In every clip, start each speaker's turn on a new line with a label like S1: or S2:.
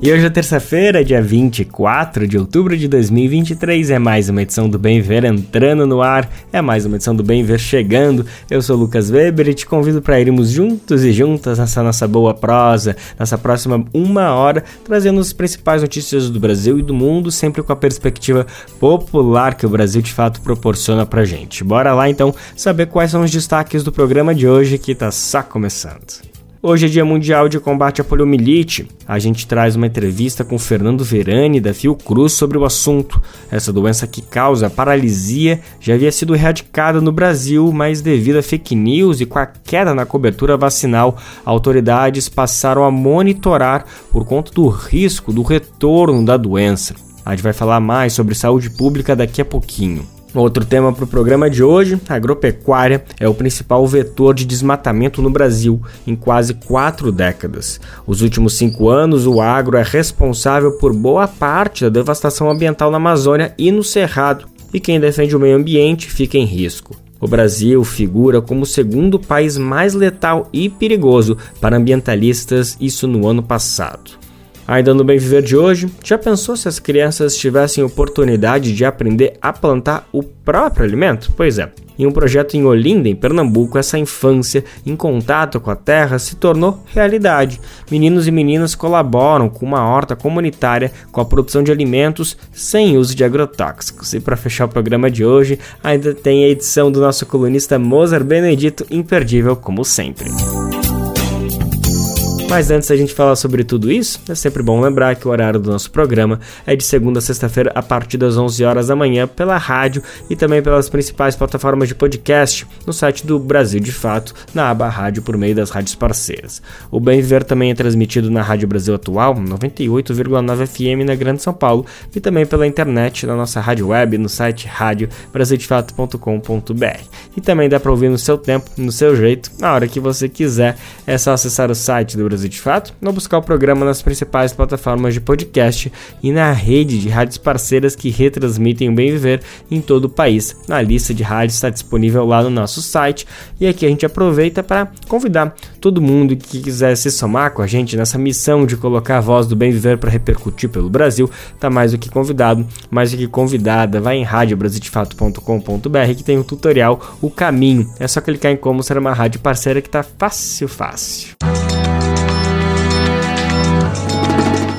S1: E hoje é terça-feira, dia 24 de outubro de 2023. É mais uma edição do Bem Ver entrando no ar. É mais uma edição do Bem Ver chegando. Eu sou Lucas Weber e te convido para irmos juntos e juntas nessa nossa boa prosa, nessa próxima uma hora, trazendo as principais notícias do Brasil e do mundo, sempre com a perspectiva popular que o Brasil de fato proporciona pra gente. Bora lá então saber quais são os destaques do programa de hoje que tá só começando. Hoje é Dia Mundial de Combate à Poliomielite. A gente traz uma entrevista com Fernando Verani, da Fiocruz, sobre o assunto. Essa doença que causa paralisia já havia sido erradicada no Brasil, mas devido a fake news e com a queda na cobertura vacinal, autoridades passaram a monitorar por conta do risco do retorno da doença. A gente vai falar mais sobre saúde pública daqui a pouquinho. Outro tema para o programa de hoje: a agropecuária é o principal vetor de desmatamento no Brasil em quase quatro décadas. Os últimos cinco anos, o agro é responsável por boa parte da devastação ambiental na Amazônia e no Cerrado, e quem defende o meio ambiente fica em risco. O Brasil figura como o segundo país mais letal e perigoso para ambientalistas, isso no ano passado. Ainda no Bem Viver de hoje, já pensou se as crianças tivessem oportunidade de aprender a plantar o próprio alimento? Pois é. Em um projeto em Olinda, em Pernambuco, essa infância em contato com a terra se tornou realidade. Meninos e meninas colaboram com uma horta comunitária com a produção de alimentos sem uso de agrotóxicos. E para fechar o programa de hoje, ainda tem a edição do nosso colunista Mozart Benedito, imperdível como sempre. Mas antes da gente falar sobre tudo isso, é sempre bom lembrar que o horário do nosso programa é de segunda a sexta-feira a partir das 11 horas da manhã pela rádio e também pelas principais plataformas de podcast no site do Brasil de Fato, na aba rádio por meio das rádios parceiras. O Bem Viver também é transmitido na Rádio Brasil Atual, 98,9 FM na Grande São Paulo e também pela internet na nossa rádio web no site radiobrasildefato.com.br. E também dá para ouvir no seu tempo, no seu jeito, na hora que você quiser. É só acessar o site do Brasil Brasil de Fato, ou buscar o programa nas principais plataformas de podcast e na rede de rádios parceiras que retransmitem o Bem Viver em todo o país. A lista de rádios está disponível lá no nosso site e aqui a gente aproveita para convidar todo mundo que quiser se somar com a gente nessa missão de colocar a voz do Bem Viver para repercutir pelo Brasil, tá mais do que convidado, mais do que convidada. Vai em radiobrasildefato.com.br que tem um tutorial, o caminho. É só clicar em como ser uma rádio parceira que tá fácil, fácil.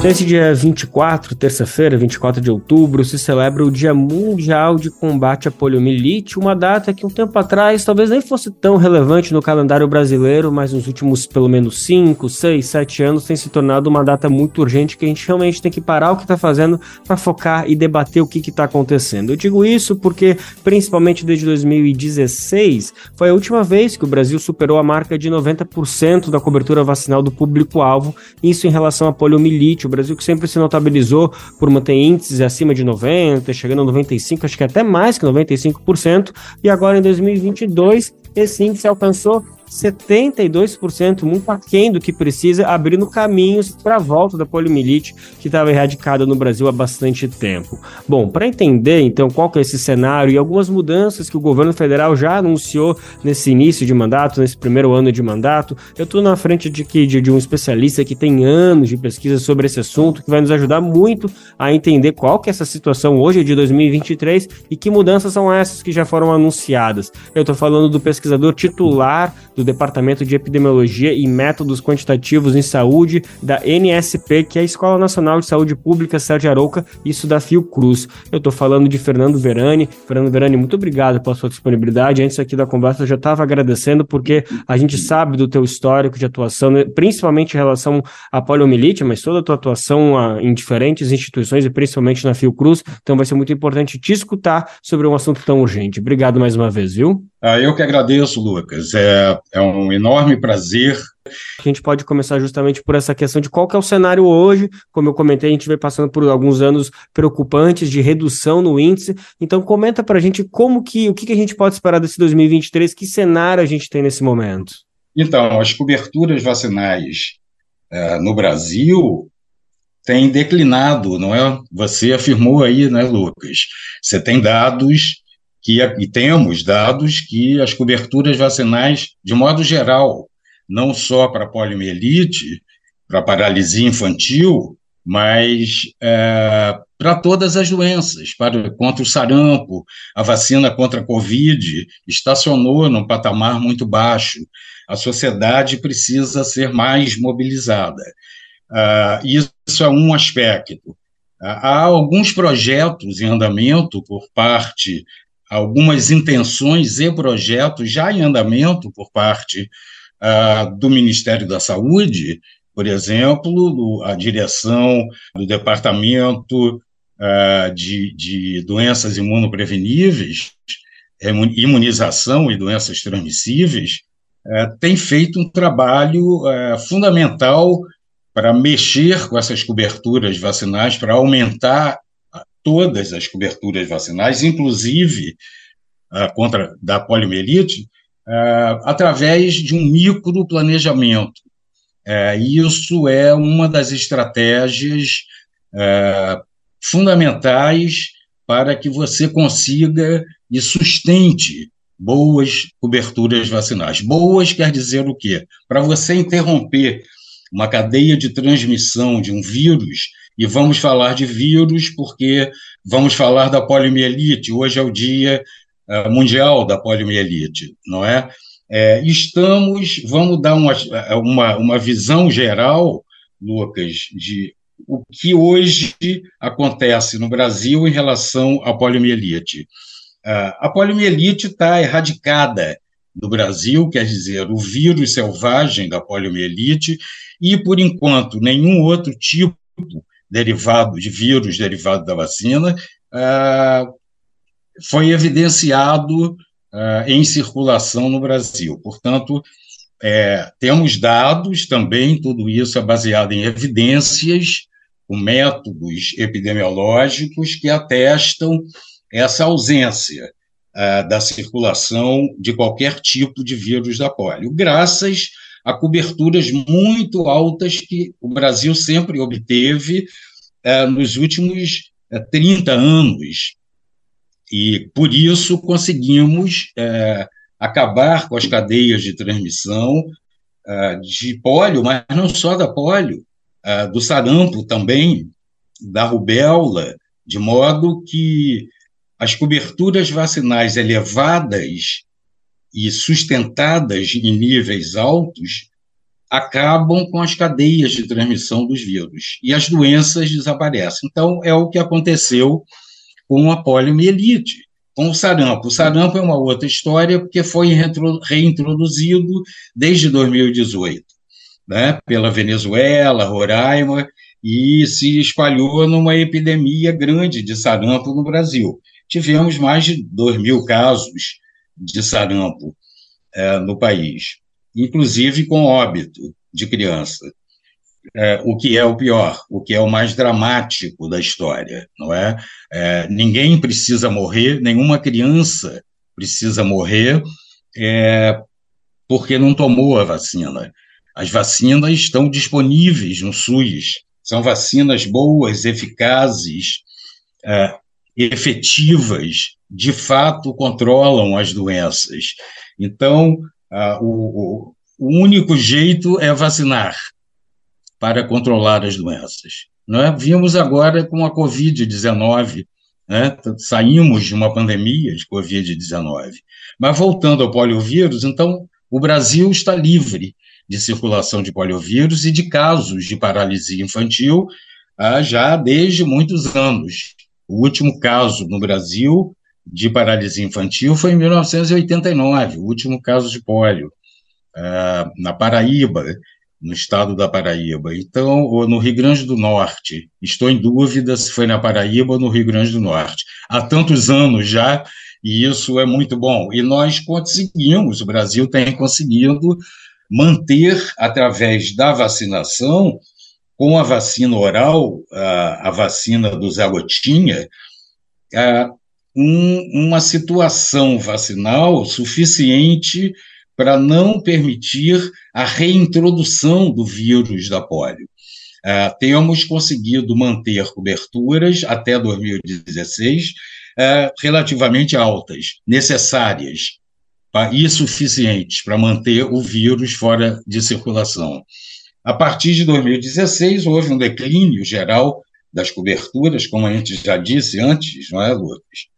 S1: Nesse dia 24, terça-feira, 24 de outubro, se celebra o Dia Mundial de Combate à Poliomielite, uma data que um tempo atrás talvez nem fosse tão relevante no calendário brasileiro, mas nos últimos pelo menos 5, 6, 7 anos tem se tornado uma data muito urgente que a gente realmente tem que parar o que está fazendo para focar e debater o que está acontecendo. Eu digo isso porque, principalmente desde 2016, foi a última vez que o Brasil superou a marca de 90% da cobertura vacinal do público-alvo, isso em relação à poliomielite o Brasil que sempre se notabilizou por manter índices acima de 90, chegando a 95, acho que até mais que 95%, e agora em 2022 esse índice alcançou 72%, muito aquém do que precisa, abrindo caminhos para a volta da poliomielite que estava erradicada no Brasil há bastante tempo. Bom, para entender então qual que é esse cenário e algumas mudanças que o governo federal já anunciou nesse início de mandato, nesse primeiro ano de mandato, eu estou na frente de, de, de um especialista que tem anos de pesquisa sobre esse assunto, que vai nos ajudar muito a entender qual que é essa situação hoje de 2023 e que mudanças são essas que já foram anunciadas. Eu estou falando do pesquisador titular do Departamento de Epidemiologia e Métodos Quantitativos em Saúde da NSP, que é a Escola Nacional de Saúde Pública Sérgio Arouca, isso da Fiocruz. Eu estou falando de Fernando Verani. Fernando Verani, muito obrigado pela sua disponibilidade. Antes aqui da conversa, eu já estava agradecendo, porque a gente sabe do teu histórico de atuação, né, principalmente em relação à poliomielite, mas toda a tua atuação ah, em diferentes instituições e principalmente na Fiocruz. Então vai ser muito importante te escutar sobre um assunto tão urgente. Obrigado mais uma vez, viu?
S2: Ah, eu que agradeço, Lucas. É, é um enorme prazer
S1: a gente pode começar justamente por essa questão de qual que é o cenário hoje. Como eu comentei, a gente vem passando por alguns anos preocupantes de redução no índice. Então comenta para a gente como que o que, que a gente pode esperar desse 2023, que cenário a gente tem nesse momento.
S2: Então, as coberturas vacinais é, no Brasil têm declinado, não é? Você afirmou aí, né, Lucas? Você tem dados que e temos dados que as coberturas vacinais, de modo geral, não só para poliomielite, para paralisia infantil, mas é, para todas as doenças, para, contra o sarampo, a vacina contra a Covid estacionou num patamar muito baixo. A sociedade precisa ser mais mobilizada. Uh, isso é um aspecto. Uh, há alguns projetos em andamento por parte, algumas intenções e projetos já em andamento por parte uh, do Ministério da Saúde, por exemplo, do, a direção do Departamento uh, de, de Doenças Imunopreveníveis, Imunização e Doenças Transmissíveis, uh, tem feito um trabalho uh, fundamental para mexer com essas coberturas vacinais, para aumentar todas as coberturas vacinais, inclusive contra da poliomielite, uh, através de um microplanejamento. Uh, isso é uma das estratégias uh, fundamentais para que você consiga e sustente boas coberturas vacinais. Boas quer dizer o quê? Para você interromper uma cadeia de transmissão de um vírus, e vamos falar de vírus porque vamos falar da poliomielite. Hoje é o dia eh, mundial da poliomielite, não é? é? Estamos, vamos dar uma, uma, uma visão geral, Lucas, de o que hoje acontece no Brasil em relação à poliomielite. Eh, a poliomielite está erradicada no Brasil, quer dizer, o vírus selvagem da poliomielite, e, por enquanto, nenhum outro tipo derivado de vírus derivado da vacina uh, foi evidenciado uh, em circulação no Brasil. Portanto, é, temos dados também, tudo isso é baseado em evidências, com métodos epidemiológicos que atestam essa ausência uh, da circulação de qualquer tipo de vírus da polio, graças a coberturas muito altas que o Brasil sempre obteve uh, nos últimos 30 anos, e, por isso, conseguimos é, acabar com as cadeias de transmissão é, de pólio, mas não só da pólio, do sarampo também, da rubéola, de modo que as coberturas vacinais elevadas e sustentadas em níveis altos acabam com as cadeias de transmissão dos vírus e as doenças desaparecem. Então, é o que aconteceu com a poliomielite, com o sarampo. O sarampo é uma outra história, porque foi reintroduzido desde 2018, né, pela Venezuela, Roraima, e se espalhou numa epidemia grande de sarampo no Brasil. Tivemos mais de 2 mil casos de sarampo é, no país, inclusive com óbito de criança é, o que é o pior, o que é o mais dramático da história, não é? é ninguém precisa morrer, nenhuma criança precisa morrer é, porque não tomou a vacina. As vacinas estão disponíveis no SUS, são vacinas boas, eficazes, é, efetivas, de fato controlam as doenças. Então, a, o, o único jeito é vacinar para controlar as doenças. Né? Vimos agora com a Covid-19, né? saímos de uma pandemia de Covid-19. Mas voltando ao poliovírus, então, o Brasil está livre de circulação de poliovírus e de casos de paralisia infantil ah, já desde muitos anos. O último caso no Brasil de paralisia infantil foi em 1989, o último caso de polio, ah, na Paraíba no estado da Paraíba. Então, ou no Rio Grande do Norte. Estou em dúvida se foi na Paraíba ou no Rio Grande do Norte. Há tantos anos já E isso é muito bom. E nós conseguimos, o Brasil tem conseguido manter, através da vacinação, com a vacina oral, a, a vacina do Zé Gotinha, a, um, uma situação vacinal suficiente para não permitir a reintrodução do vírus da polio. Uh, temos conseguido manter coberturas até 2016 uh, relativamente altas, necessárias e suficientes para manter o vírus fora de circulação. A partir de 2016, houve um declínio geral das coberturas, como a gente já disse antes, não é, Lucas?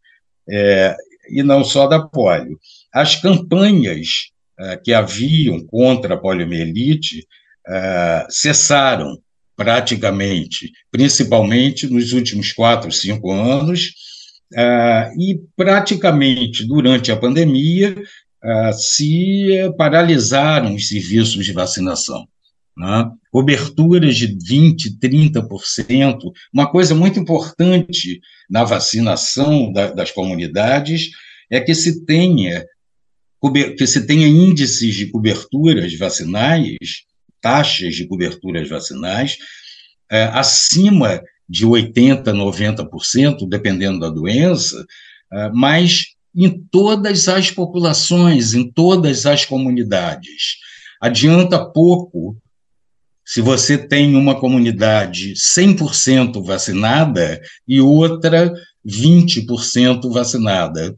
S2: É, e não só da polio. As campanhas é, que haviam contra a poliomielite é, cessaram praticamente, principalmente nos últimos quatro, cinco anos, é, e praticamente durante a pandemia se paralisaram os serviços de vacinação. Né? Coberturas de 20%, 30%. Uma coisa muito importante na vacinação da, das comunidades é que se tenha que se tenha índices de coberturas vacinais, taxas de coberturas vacinais, é, acima de 80%, 90%, dependendo da doença, é, mas em todas as populações, em todas as comunidades. Adianta pouco se você tem uma comunidade 100% vacinada e outra 20% vacinada.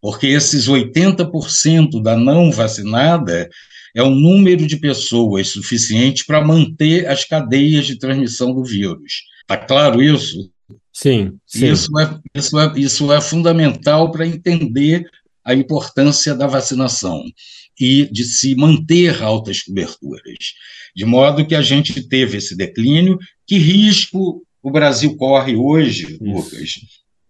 S2: Porque esses 80% da não vacinada é um número de pessoas suficiente para manter as cadeias de transmissão do vírus. Está claro isso?
S1: Sim, sim.
S2: Isso, é, isso, é, isso é fundamental para entender a importância da vacinação e de se manter altas coberturas. De modo que a gente teve esse declínio. Que risco o Brasil corre hoje, Isso. Lucas,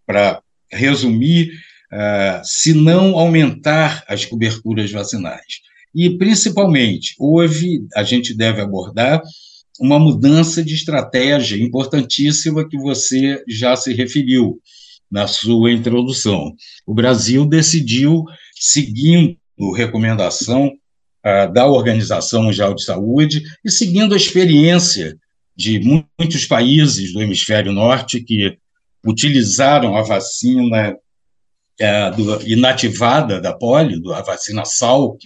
S2: para resumir, uh, se não aumentar as coberturas vacinais? E, principalmente, houve, a gente deve abordar uma mudança de estratégia importantíssima que você já se referiu na sua introdução. O Brasil decidiu, seguindo recomendação uh, da Organização Mundial de Saúde e seguindo a experiência de muitos países do hemisfério norte que utilizaram a vacina uh, do, inativada da polio, a vacina Salk,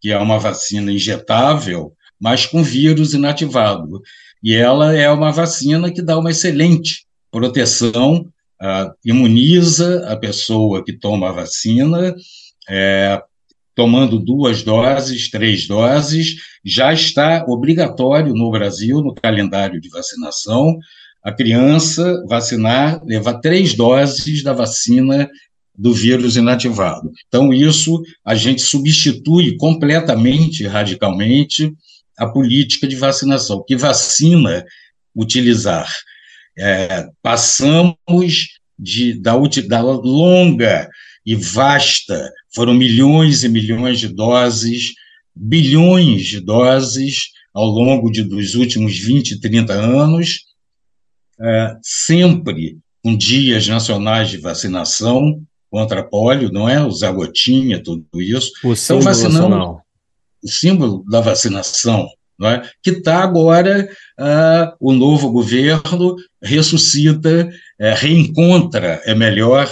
S2: que é uma vacina injetável, mas com vírus inativado. E ela é uma vacina que dá uma excelente proteção, uh, imuniza a pessoa que toma a vacina, é, tomando duas doses, três doses, já está obrigatório no Brasil, no calendário de vacinação, a criança vacinar, levar três doses da vacina do vírus inativado. Então, isso a gente substitui completamente, radicalmente, a política de vacinação. Que vacina utilizar? É, passamos de, da, da longa e vasta, foram milhões e milhões de doses, bilhões de doses ao longo de, dos últimos 20, 30 anos, é, sempre com dias nacionais de vacinação contra a polio, não é? Usar gotinha, tudo isso.
S1: O então, vacinando nacional.
S2: o símbolo da vacinação, não é? que está agora, uh, o novo governo ressuscita, uh, reencontra, é melhor,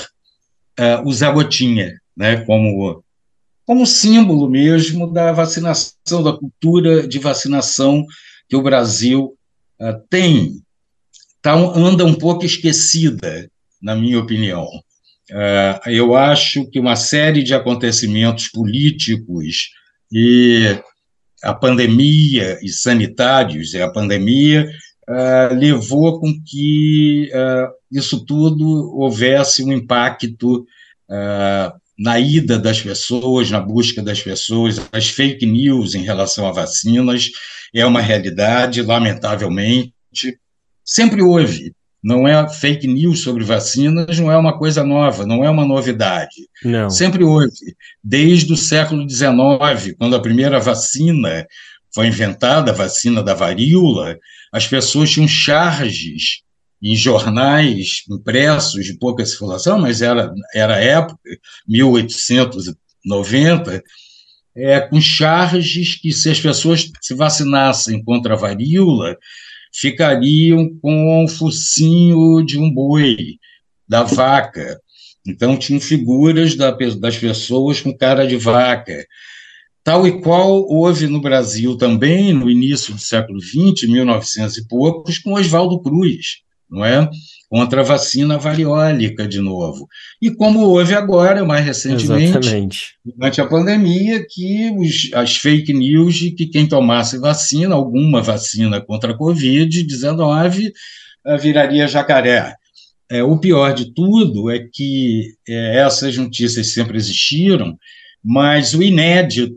S2: o Zé Gotinha, né, como, como símbolo mesmo da vacinação, da cultura de vacinação que o Brasil uh, tem. Tá, anda um pouco esquecida, na minha opinião. Uh, eu acho que uma série de acontecimentos políticos e a pandemia e sanitários, e a pandemia uh, levou com que uh, isso tudo houvesse um impacto uh, na ida das pessoas, na busca das pessoas, as fake news em relação a vacinas é uma realidade, lamentavelmente, sempre houve. Não é fake news sobre vacinas, não é uma coisa nova, não é uma novidade.
S1: Não.
S2: Sempre houve. Desde o século XIX, quando a primeira vacina foi inventada, a vacina da varíola, as pessoas tinham charges em jornais impressos de pouca circulação, mas era, era época, 1890, é, com charges que, se as pessoas se vacinassem contra a varíola, ficariam com o focinho de um boi, da vaca. Então, tinham figuras da, das pessoas com cara de vaca. Tal e qual houve no Brasil também, no início do século XX, 1900 e poucos, com Oswaldo Cruz não é? Contra a vacina variólica, de novo. E como houve agora, mais recentemente, Exatamente. durante a pandemia, que os, as fake news de que quem tomasse vacina, alguma vacina contra a Covid-19, eh, viraria jacaré. É, o pior de tudo é que é, essas notícias sempre existiram, mas o inédito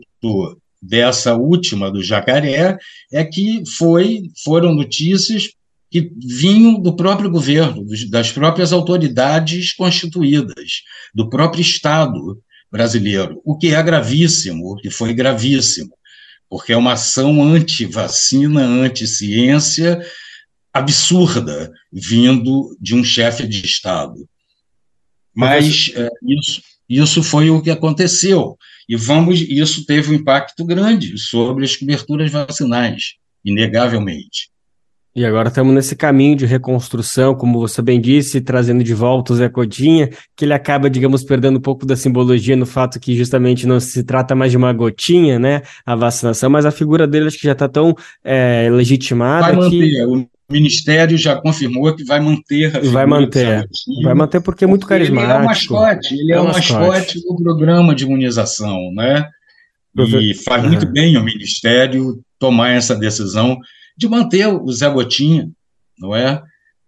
S2: dessa última do jacaré é que foi, foram notícias que vinham do próprio governo, das próprias autoridades constituídas, do próprio Estado brasileiro, o que é gravíssimo, o que foi gravíssimo, porque é uma ação anti-vacina, anti-ciência absurda, vindo de um chefe de Estado. Mas é, isso, isso foi o que aconteceu. E vamos, isso teve um impacto grande sobre as coberturas vacinais, inegavelmente.
S1: E agora estamos nesse caminho de reconstrução, como você bem disse, trazendo de volta o Zé Cotinha, que ele acaba, digamos, perdendo um pouco da simbologia no fato que justamente não se trata mais de uma gotinha, né, a vacinação, mas a figura dele acho que já está tão é, legitimada
S2: vai manter. que... O Ministério já confirmou que vai manter a
S1: Vai manter, vai manter porque é muito carismático. Ele é
S2: o mascote, ele é, é o mascote. mascote do programa de imunização, né, e faz muito bem o Ministério tomar essa decisão de manter o Zé Gotinha, não é?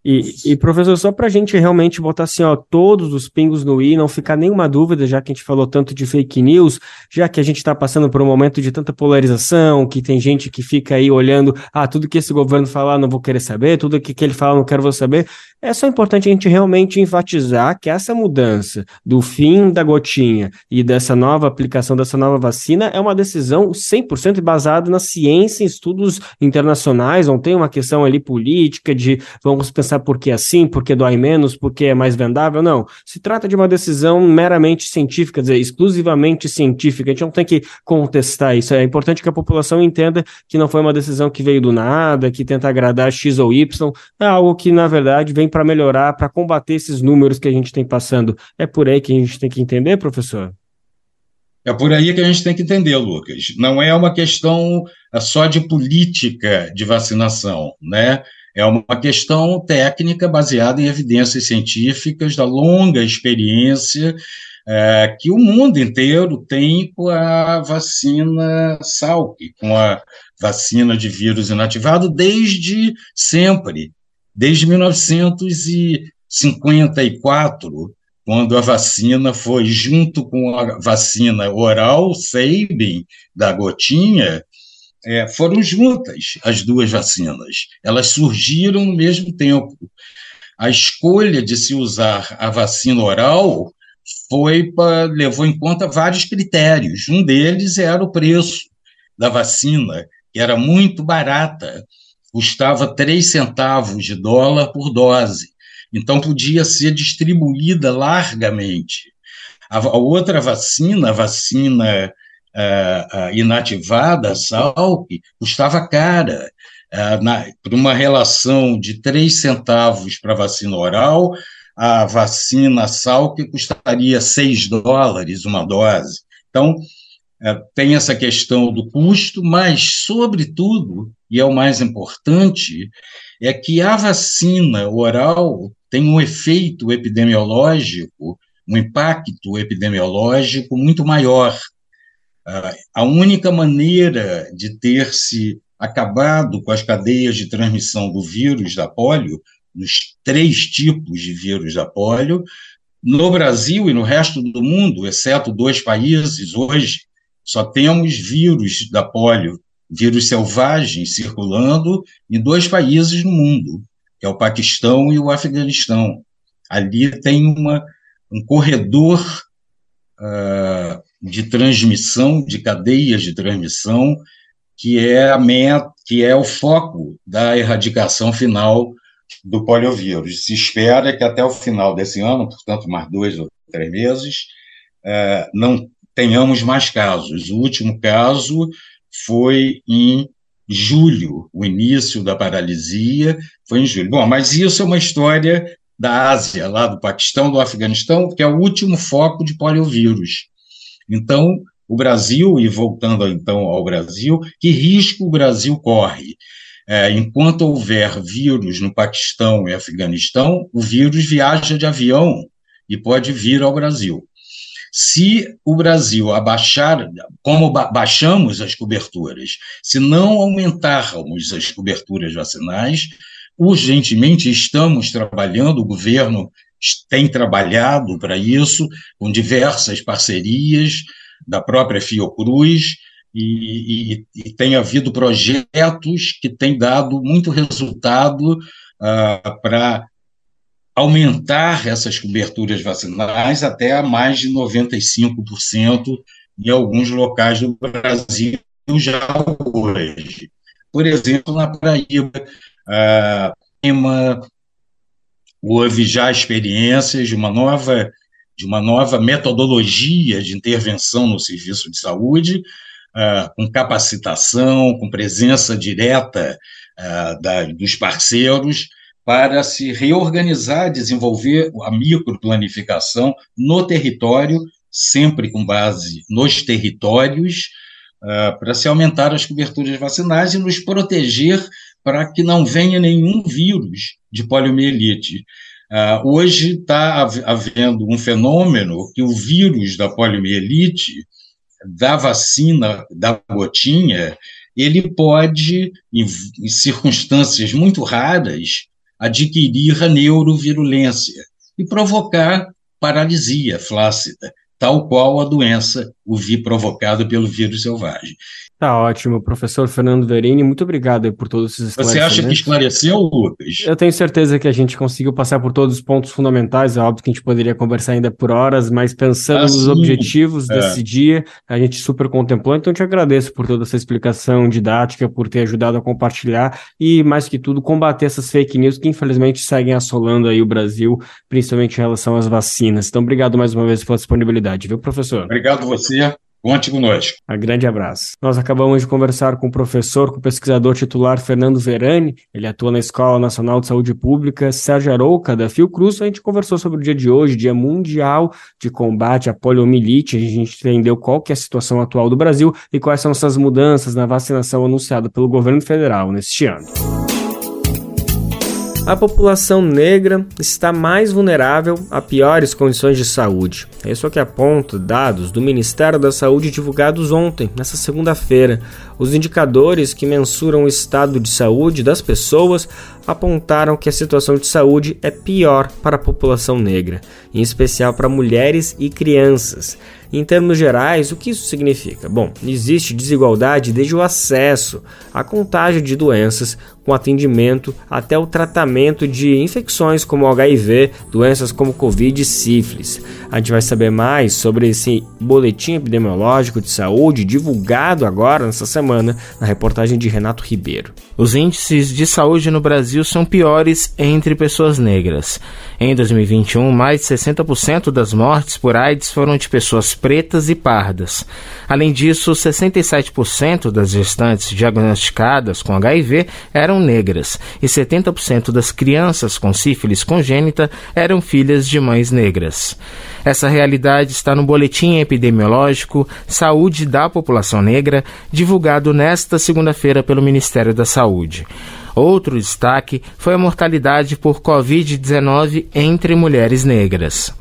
S1: E, e, professor, só para a gente realmente botar assim, ó, todos os pingos no i, não ficar nenhuma dúvida, já que a gente falou tanto de fake news, já que a gente está passando por um momento de tanta polarização, que tem gente que fica aí olhando, ah, tudo que esse governo falar não vou querer saber, tudo que, que ele fala não quero vou saber. É só importante a gente realmente enfatizar que essa mudança do fim da gotinha e dessa nova aplicação dessa nova vacina é uma decisão 100% baseada na ciência, em estudos internacionais, não tem uma questão ali política de vamos pensar pensar por que assim, por que dói menos, por que é mais vendável, não. Se trata de uma decisão meramente científica, dizer, exclusivamente científica. A gente não tem que contestar isso. É importante que a população entenda que não foi uma decisão que veio do nada, que tenta agradar X ou Y, é algo que, na verdade, vem para melhorar, para combater esses números que a gente tem passando. É por aí que a gente tem que entender, professor?
S2: É por aí que a gente tem que entender, Lucas. Não é uma questão só de política de vacinação, né? É uma questão técnica baseada em evidências científicas da longa experiência é, que o mundo inteiro tem com a vacina Salk, com a vacina de vírus inativado desde sempre, desde 1954, quando a vacina foi junto com a vacina oral Sabin da gotinha, é, foram juntas as duas vacinas. Elas surgiram no mesmo tempo. A escolha de se usar a vacina oral foi pra, levou em conta vários critérios. Um deles era o preço da vacina, que era muito barata, custava 3 centavos de dólar por dose. Então podia ser distribuída largamente. A, a outra vacina, a vacina uh, inativada, a Salk, custava cara. Uh, por uma relação de 3 centavos para vacina oral, a vacina Salk custaria 6 dólares uma dose. Então, tem essa questão do custo, mas, sobretudo, e é o mais importante, é que a vacina oral tem um efeito epidemiológico, um impacto epidemiológico muito maior a única maneira de ter se acabado com as cadeias de transmissão do vírus da polio, nos três tipos de vírus da polio, no Brasil e no resto do mundo, exceto dois países, hoje só temos vírus da polio, vírus selvagens circulando em dois países no mundo, que é o Paquistão e o Afeganistão. Ali tem uma, um corredor uh, de transmissão, de cadeias de transmissão, que é a meta, que é o foco da erradicação final do poliovírus. Se espera que até o final desse ano, portanto, mais dois ou três meses, é, não tenhamos mais casos. O último caso foi em julho, o início da paralisia foi em julho. Bom, mas isso é uma história da Ásia, lá do Paquistão, do Afeganistão, que é o último foco de poliovírus. Então, o Brasil, e voltando então ao Brasil, que risco o Brasil corre? É, enquanto houver vírus no Paquistão e Afeganistão, o vírus viaja de avião e pode vir ao Brasil. Se o Brasil abaixar, como ba baixamos as coberturas, se não aumentarmos as coberturas vacinais, urgentemente estamos trabalhando, o governo tem trabalhado para isso, com diversas parcerias da própria Fiocruz, e, e, e tem havido projetos que têm dado muito resultado uh, para aumentar essas coberturas vacinais até a mais de 95% em alguns locais do Brasil já hoje. Por exemplo, na Paraíba, uma, houve já experiências de uma nova de uma nova metodologia de intervenção no serviço de saúde, ah, com capacitação, com presença direta ah, da, dos parceiros, para se reorganizar, desenvolver a microplanificação no território, sempre com base nos territórios, uh, para se aumentar as coberturas vacinais e nos proteger para que não venha nenhum vírus de poliomielite. Uh, hoje está havendo um fenômeno que o vírus da poliomielite, da vacina, da gotinha, ele pode, em, em circunstâncias muito raras, adquirir a neurovirulência e provocar paralisia flácida, tal qual a doença o vi provocada pelo vírus selvagem.
S1: Tá ótimo, professor Fernando Verini, muito obrigado por todos esses.
S2: Você acha que esclareceu, Lucas?
S1: Eu tenho certeza que a gente conseguiu passar por todos os pontos fundamentais, é óbvio que a gente poderia conversar ainda por horas, mas pensando ah, nos objetivos é. desse dia, a gente super contemplou, então eu te agradeço por toda essa explicação didática, por ter ajudado a compartilhar e, mais que tudo, combater essas fake news que infelizmente seguem assolando aí o Brasil, principalmente em relação às vacinas. Então, obrigado mais uma vez pela disponibilidade, viu, professor?
S2: Obrigado você. Conte conosco.
S1: Um grande abraço. Nós acabamos de conversar com o professor, com o pesquisador titular Fernando Verani. Ele atua na Escola Nacional de Saúde Pública Sérgio Arouca, da Fiocruz. A gente conversou sobre o dia de hoje, Dia Mundial de Combate à Poliomielite. A gente entendeu qual que é a situação atual do Brasil e quais são essas mudanças na vacinação anunciada pelo governo federal neste ano a população negra está mais vulnerável a piores condições de saúde. É isso que aponta dados do Ministério da Saúde divulgados ontem, nessa segunda-feira. Os indicadores que mensuram o estado de saúde das pessoas apontaram que a situação de saúde é pior para a população negra, em especial para mulheres e crianças. Em termos gerais, o que isso significa? Bom, existe desigualdade desde o acesso à contágio de doenças, com atendimento até o tratamento de infecções como HIV, doenças como Covid e sífilis. A gente vai saber mais sobre esse boletim epidemiológico de saúde divulgado agora nessa semana na reportagem de Renato Ribeiro.
S3: Os índices de saúde no Brasil são piores entre pessoas negras. Em 2021, mais de 60% das mortes por AIDS foram de pessoas pretas e pardas. Além disso, 67% das gestantes diagnosticadas com HIV eram negras e 70% das crianças com sífilis congênita eram filhas de mães negras. Essa realidade está no Boletim Epidemiológico Saúde da População Negra, divulgado nesta segunda-feira pelo Ministério da Saúde. Outro destaque foi a mortalidade por Covid-19 entre mulheres negras.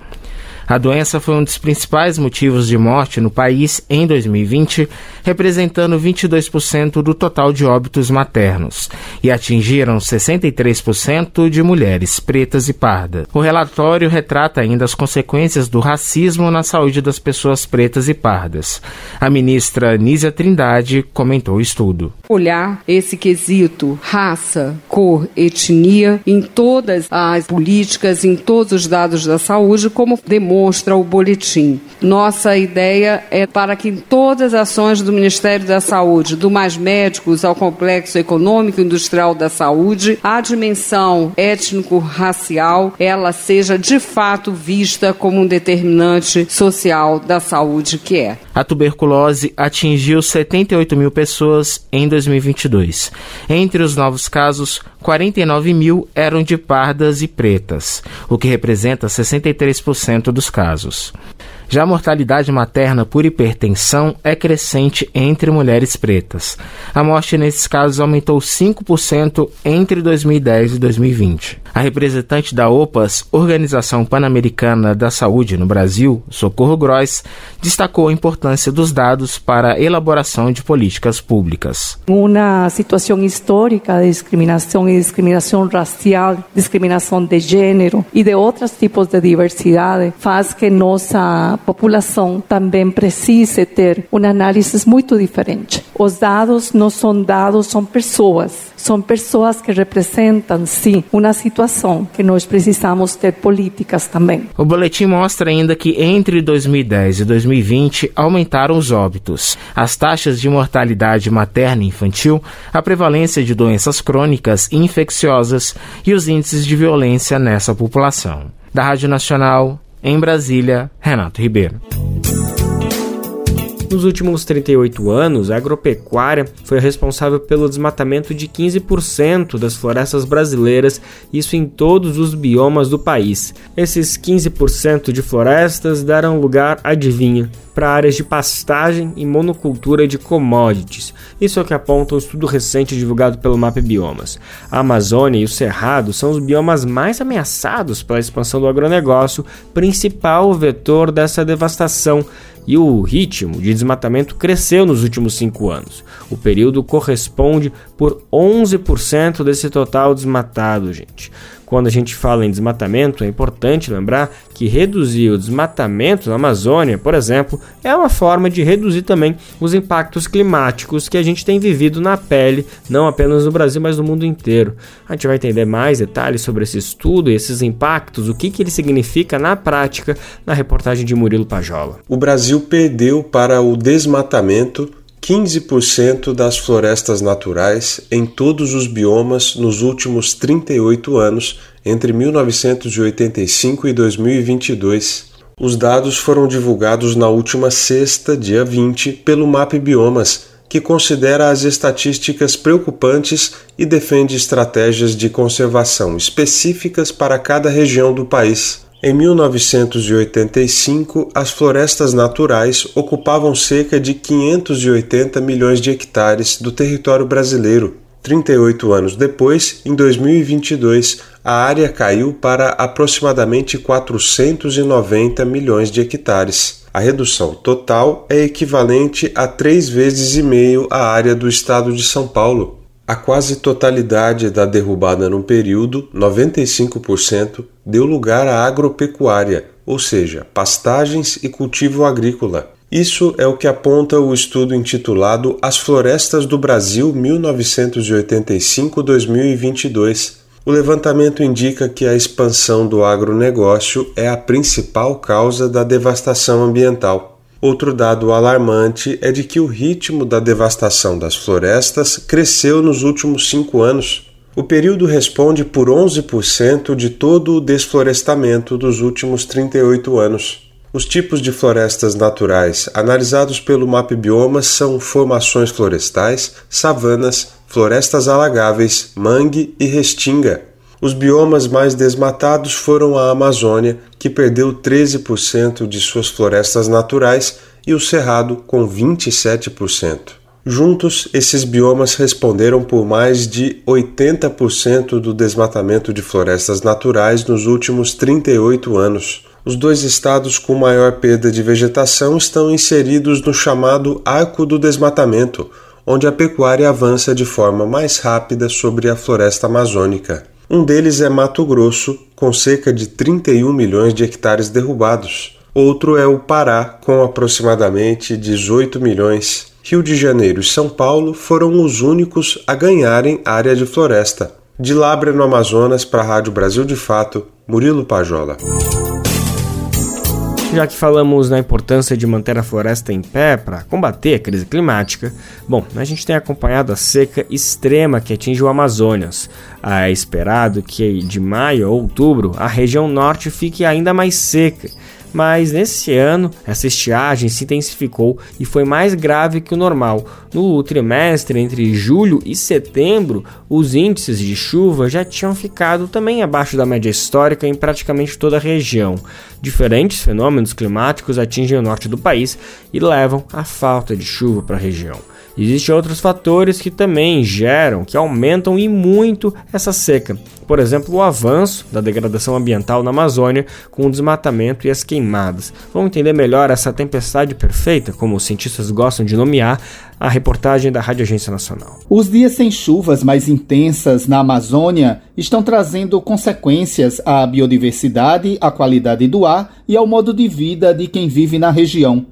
S3: A doença foi um dos principais motivos de morte no país em 2020, representando 22% do total de óbitos maternos, e atingiram 63% de mulheres pretas e pardas. O relatório retrata ainda as consequências do racismo na saúde das pessoas pretas e pardas. A ministra Nízia Trindade comentou o estudo.
S4: Olhar esse quesito raça, cor, etnia em todas as políticas, em todos os dados da saúde, como demonstra demonstra o boletim. Nossa ideia é para que em todas as ações do Ministério da Saúde, do Mais Médicos ao Complexo Econômico Industrial da Saúde, a dimensão étnico-racial ela seja de fato vista como um determinante social da saúde que é.
S3: A tuberculose atingiu 78 mil pessoas em 2022. Entre os novos casos, 49 mil eram de pardas e pretas, o que representa 63% dos casos. Já a mortalidade materna por hipertensão é crescente entre mulheres pretas. A morte nesses casos aumentou 5% entre 2010 e 2020. A representante da OPAS, Organização Pan-Americana da Saúde no Brasil, Socorro Gross, destacou a importância dos dados para a elaboração de políticas públicas.
S5: Uma situação histórica de discriminação e discriminação racial, discriminação de gênero e de outros tipos de diversidade faz que nossa a população também precisa ter uma análise muito diferente. Os dados não são dados, são pessoas. São pessoas que representam, sim, uma situação que nós precisamos ter políticas também.
S3: O boletim mostra ainda que entre 2010 e 2020 aumentaram os óbitos, as taxas de mortalidade materna e infantil, a prevalência de doenças crônicas e infecciosas e os índices de violência nessa população. Da Rádio Nacional, em Brasília, Renato Ribeiro.
S1: Nos últimos 38 anos, a agropecuária foi responsável pelo desmatamento de 15% das florestas brasileiras, isso em todos os biomas do país. Esses 15% de florestas deram lugar, adivinha, para áreas de pastagem e monocultura de commodities. Isso é o que aponta um estudo recente divulgado pelo MAP Biomas. A Amazônia e o Cerrado são os biomas mais ameaçados pela expansão do agronegócio, principal vetor dessa devastação e o ritmo de desmatamento cresceu nos últimos cinco anos. O período corresponde por 11% desse total desmatado, gente. Quando a gente fala em desmatamento, é importante lembrar que reduzir o desmatamento na Amazônia, por exemplo, é uma forma de reduzir também os impactos climáticos que a gente tem vivido na pele, não apenas no Brasil, mas no mundo inteiro. A gente vai entender mais detalhes sobre esse estudo e esses impactos, o que, que ele significa na prática, na reportagem de Murilo Pajola.
S6: O Brasil perdeu para o desmatamento 15% das florestas naturais em todos os biomas nos últimos 38 anos, entre 1985 e 2022. Os dados foram divulgados na última sexta, dia 20, pelo MAP Biomas, que considera as estatísticas preocupantes e defende estratégias de conservação específicas para cada região do país. Em 1985, as florestas naturais ocupavam cerca de 580 milhões de hectares do território brasileiro. 38 anos depois, em 2022, a área caiu para aproximadamente 490 milhões de hectares. A redução total é equivalente a três vezes e meio a área do estado de São Paulo. A quase totalidade da derrubada no período, 95%, deu lugar à agropecuária, ou seja, pastagens e cultivo agrícola. Isso é o que aponta o estudo intitulado As Florestas do Brasil 1985-2022. O levantamento indica que a expansão do agronegócio é a principal causa da devastação ambiental. Outro dado alarmante é de que o ritmo da devastação das florestas cresceu nos últimos cinco anos. O período responde por 11% de todo o desflorestamento dos últimos 38 anos. Os tipos de florestas naturais analisados pelo MAP Biomas são formações florestais, savanas, florestas alagáveis, mangue e restinga. Os biomas mais desmatados foram a Amazônia, que perdeu 13% de suas florestas naturais, e o Cerrado, com 27%. Juntos, esses biomas responderam por mais de 80% do desmatamento de florestas naturais nos últimos 38 anos. Os dois estados com maior perda de vegetação estão inseridos no chamado Arco do Desmatamento, onde a pecuária avança de forma mais rápida sobre a floresta amazônica. Um deles é Mato Grosso, com cerca de 31 milhões de hectares derrubados. Outro é o Pará, com aproximadamente 18 milhões. Rio de Janeiro e São Paulo foram os únicos a ganharem área de floresta. De Labra, no Amazonas, para a Rádio Brasil de Fato, Murilo Pajola.
S1: Já que falamos na importância de manter a floresta em pé para combater a crise climática, bom, a gente tem acompanhado a seca extrema que atinge o Amazonas. É esperado que de maio a outubro a região norte fique ainda mais seca mas nesse ano essa estiagem se intensificou e foi mais grave que o normal. No trimestre entre julho e setembro, os índices de chuva já tinham ficado também abaixo da média histórica em praticamente toda a região. Diferentes fenômenos climáticos atingem o norte do país e levam à falta de chuva para a região. Existem outros fatores que também geram, que aumentam e muito essa seca. Por exemplo, o avanço da degradação ambiental na Amazônia com o desmatamento e as queimadas. Vamos entender melhor essa tempestade perfeita, como os cientistas gostam de nomear, a reportagem da Rádio Agência Nacional.
S7: Os dias sem chuvas mais intensas na Amazônia estão trazendo consequências à biodiversidade, à qualidade do ar e ao modo de vida de quem vive na região.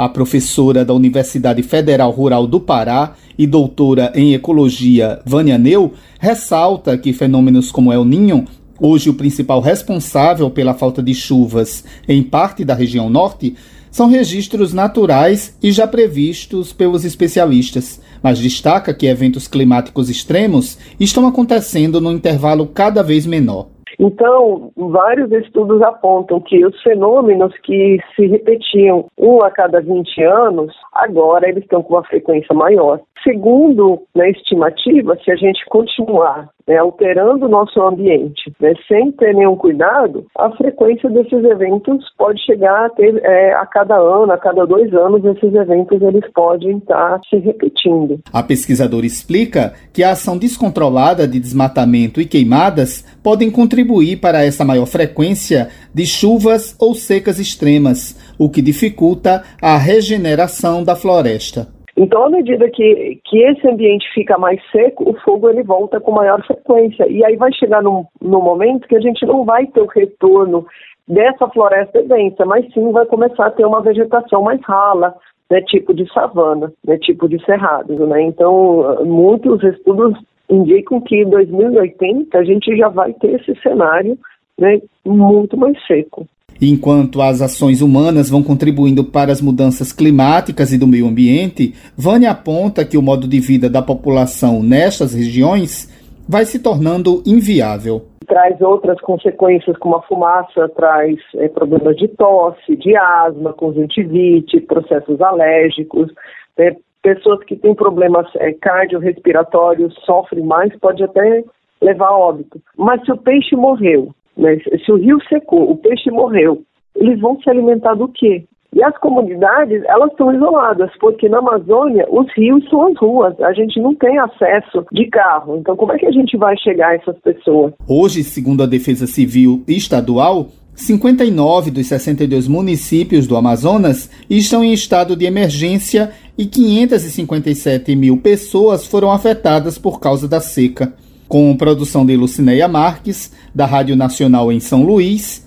S7: A professora da Universidade Federal Rural do Pará e doutora em ecologia, Vânia Neu, ressalta que fenômenos como El Ninho, hoje o principal responsável pela falta de chuvas em parte da região norte, são registros naturais e já previstos pelos especialistas, mas destaca que eventos climáticos extremos estão acontecendo num intervalo cada vez menor.
S8: Então, vários estudos apontam que os fenômenos que se repetiam um a cada 20 anos, agora eles estão com uma frequência maior. Segundo na né, estimativa, se a gente continuar né, alterando o nosso ambiente né, sem ter nenhum cuidado, a frequência desses eventos pode chegar a ter é, a cada ano, a cada dois anos, esses eventos eles podem estar se repetindo.
S7: A pesquisadora explica que a ação descontrolada de desmatamento e queimadas podem contribuir para essa maior frequência de chuvas ou secas extremas, o que dificulta a regeneração da floresta.
S8: Então, à medida que, que esse ambiente fica mais seco, o fogo ele volta com maior frequência. E aí vai chegar num, num momento que a gente não vai ter o retorno dessa floresta densa, mas sim vai começar a ter uma vegetação mais rala, né, tipo de savana, né, tipo de cerrado. Né? Então, muitos estudos indicam que em 2080 a gente já vai ter esse cenário né, muito mais seco.
S7: Enquanto as ações humanas vão contribuindo para as mudanças climáticas e do meio ambiente, Vânia aponta que o modo de vida da população nestas regiões vai se tornando inviável.
S8: Traz outras consequências, como a fumaça traz é, problemas de tosse, de asma, conjuntivite, processos alérgicos. É, pessoas que têm problemas é, cardiorrespiratórios sofrem mais, pode até levar a óbito. Mas se o peixe morreu, né? Se o rio secou, o peixe morreu, eles vão se alimentar do quê? E as comunidades, elas estão isoladas, porque na Amazônia os rios são as ruas, a gente não tem acesso de carro. Então, como é que a gente vai chegar a essas pessoas?
S7: Hoje, segundo a Defesa Civil Estadual, 59 dos 62 municípios do Amazonas estão em estado de emergência e 557 mil pessoas foram afetadas por causa da seca com produção de Lucinéia Marques, da Rádio Nacional em São Luís,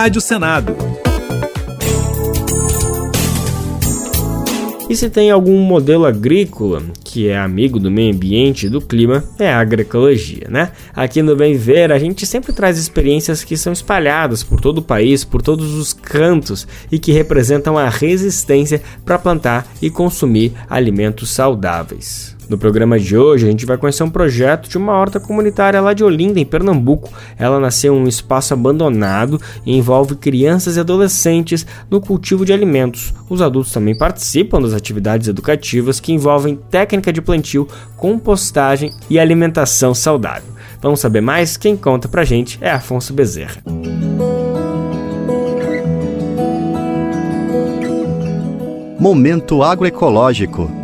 S9: Rádio Senado.
S1: E se tem algum modelo agrícola que é amigo do meio ambiente e do clima, é a agroecologia, né? Aqui no Bem Ver, a gente sempre traz experiências que são espalhadas por todo o país, por todos os cantos e que representam a resistência para plantar e consumir alimentos saudáveis. No programa de hoje, a gente vai conhecer um projeto de uma horta comunitária lá de Olinda, em Pernambuco. Ela nasceu em um espaço abandonado e envolve crianças e adolescentes no cultivo de alimentos. Os adultos também participam das atividades educativas que envolvem técnica de plantio, compostagem e alimentação saudável. Vamos saber mais? Quem conta pra gente é Afonso Bezerra.
S10: Momento agroecológico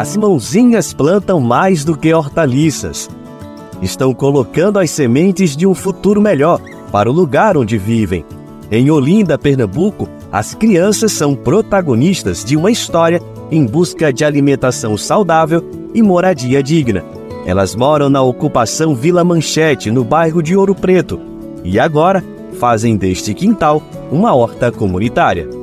S10: As mãozinhas plantam mais do que hortaliças. estão colocando as sementes de um futuro melhor para o lugar onde vivem. Em Olinda, Pernambuco, as crianças são protagonistas de uma história em busca de alimentação saudável e moradia digna. Elas moram na ocupação Vila Manchete, no bairro de Ouro Preto, e agora fazem deste quintal uma horta comunitária.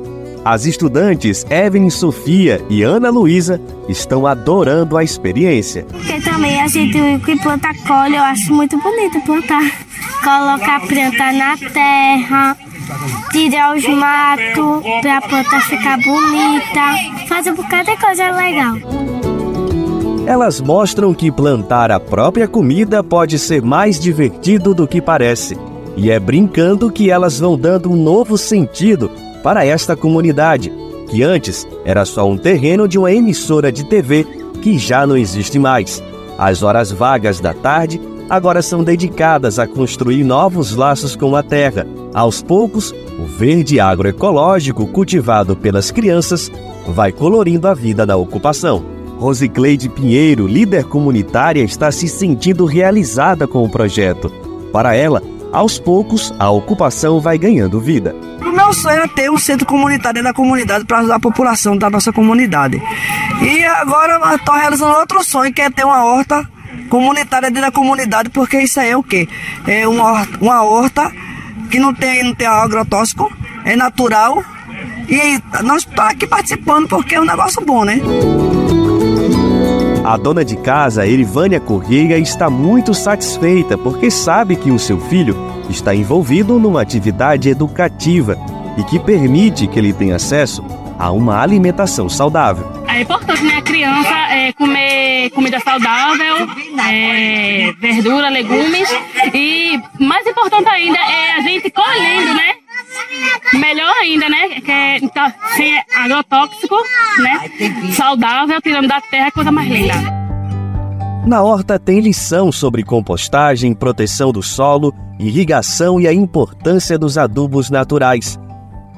S10: As estudantes Evelyn Sofia e Ana Luísa estão adorando a experiência.
S11: Porque também a gente que planta colhe, eu acho muito bonito plantar. Colocar a planta na terra, tirar os matos para a planta ficar bonita, fazer um bocado de coisa legal.
S10: Elas mostram que plantar a própria comida pode ser mais divertido do que parece. E é brincando que elas vão dando um novo sentido para esta comunidade, que antes era só um terreno de uma emissora de TV que já não existe mais. As horas vagas da tarde agora são dedicadas a construir novos laços com a terra. Aos poucos, o verde agroecológico cultivado pelas crianças vai colorindo a vida na ocupação. Rosicleide Pinheiro, líder comunitária, está se sentindo realizada com o projeto. Para ela, aos poucos, a ocupação vai ganhando vida.
S12: Meu sonho é ter um centro comunitário da comunidade para ajudar a população da nossa comunidade. E agora estou realizando outro sonho, que é ter uma horta comunitária dentro da comunidade, porque isso aí é o quê? É uma horta, uma horta que não tem, não tem agrotóxico, é natural. E nós estamos aqui participando porque é um negócio bom, né?
S10: A dona de casa, Erivânia Correia, está muito satisfeita porque sabe que o seu filho está envolvido numa atividade educativa e que permite que ele tenha acesso a uma alimentação saudável.
S13: É importante, né, a criança é, comer comida saudável, é, verdura, legumes e mais importante ainda é a gente colhendo, né? Melhor ainda, né? Que é, então, sem agrotóxico, né? Saudável, tirando da terra, coisa mais linda.
S10: Na horta tem lição sobre compostagem, proteção do solo, irrigação e a importância dos adubos naturais.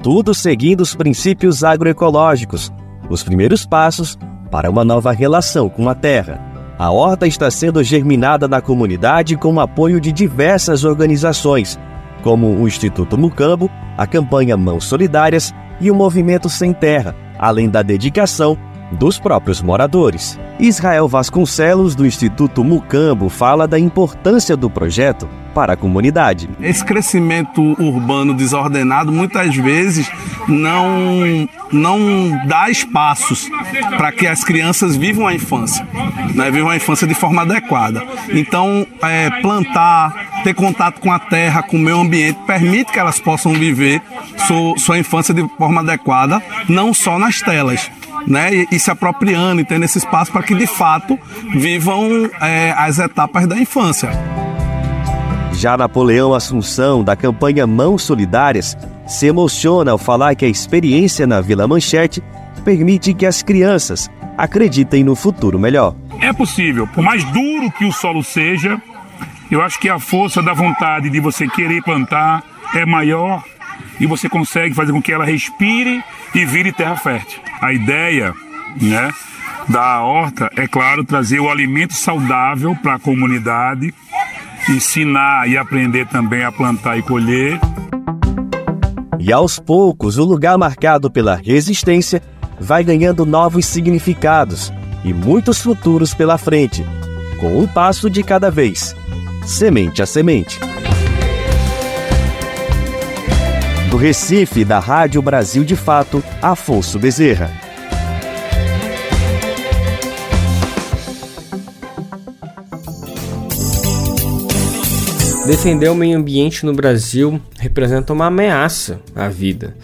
S10: Tudo seguindo os princípios agroecológicos, os primeiros passos para uma nova relação com a terra. A horta está sendo germinada na comunidade com o apoio de diversas organizações, como o Instituto Mucambo, a campanha Mãos Solidárias e o Movimento Sem Terra, além da dedicação dos próprios moradores. Israel Vasconcelos, do Instituto Mucambo, fala da importância do projeto para a comunidade.
S14: Esse crescimento urbano desordenado muitas vezes não, não dá espaços para que as crianças vivam a infância, né? vivam a infância de forma adequada. Então, é, plantar, ter contato com a terra, com o meio ambiente, permite que elas possam viver sua, sua infância de forma adequada, não só nas telas, né, e, e, se apropriando e tendo esse espaço para que de fato vivam é, as etapas da infância.
S10: Já Napoleão Assunção, da campanha Mãos Solidárias, se emociona ao falar que a experiência na Vila Manchete permite que as crianças acreditem no futuro melhor.
S15: É possível, por mais duro que o solo seja, eu acho que a força da vontade de você querer plantar é maior e você consegue fazer com que ela respire e vire terra fértil. A ideia, né, da horta é claro trazer o alimento saudável para a comunidade ensinar e aprender também a plantar e colher.
S10: E aos poucos, o lugar marcado pela resistência vai ganhando novos significados e muitos futuros pela frente, com um passo de cada vez, semente a semente. Do Recife, da Rádio Brasil de Fato, Afonso Bezerra.
S1: Defender o meio ambiente no Brasil representa uma ameaça à vida.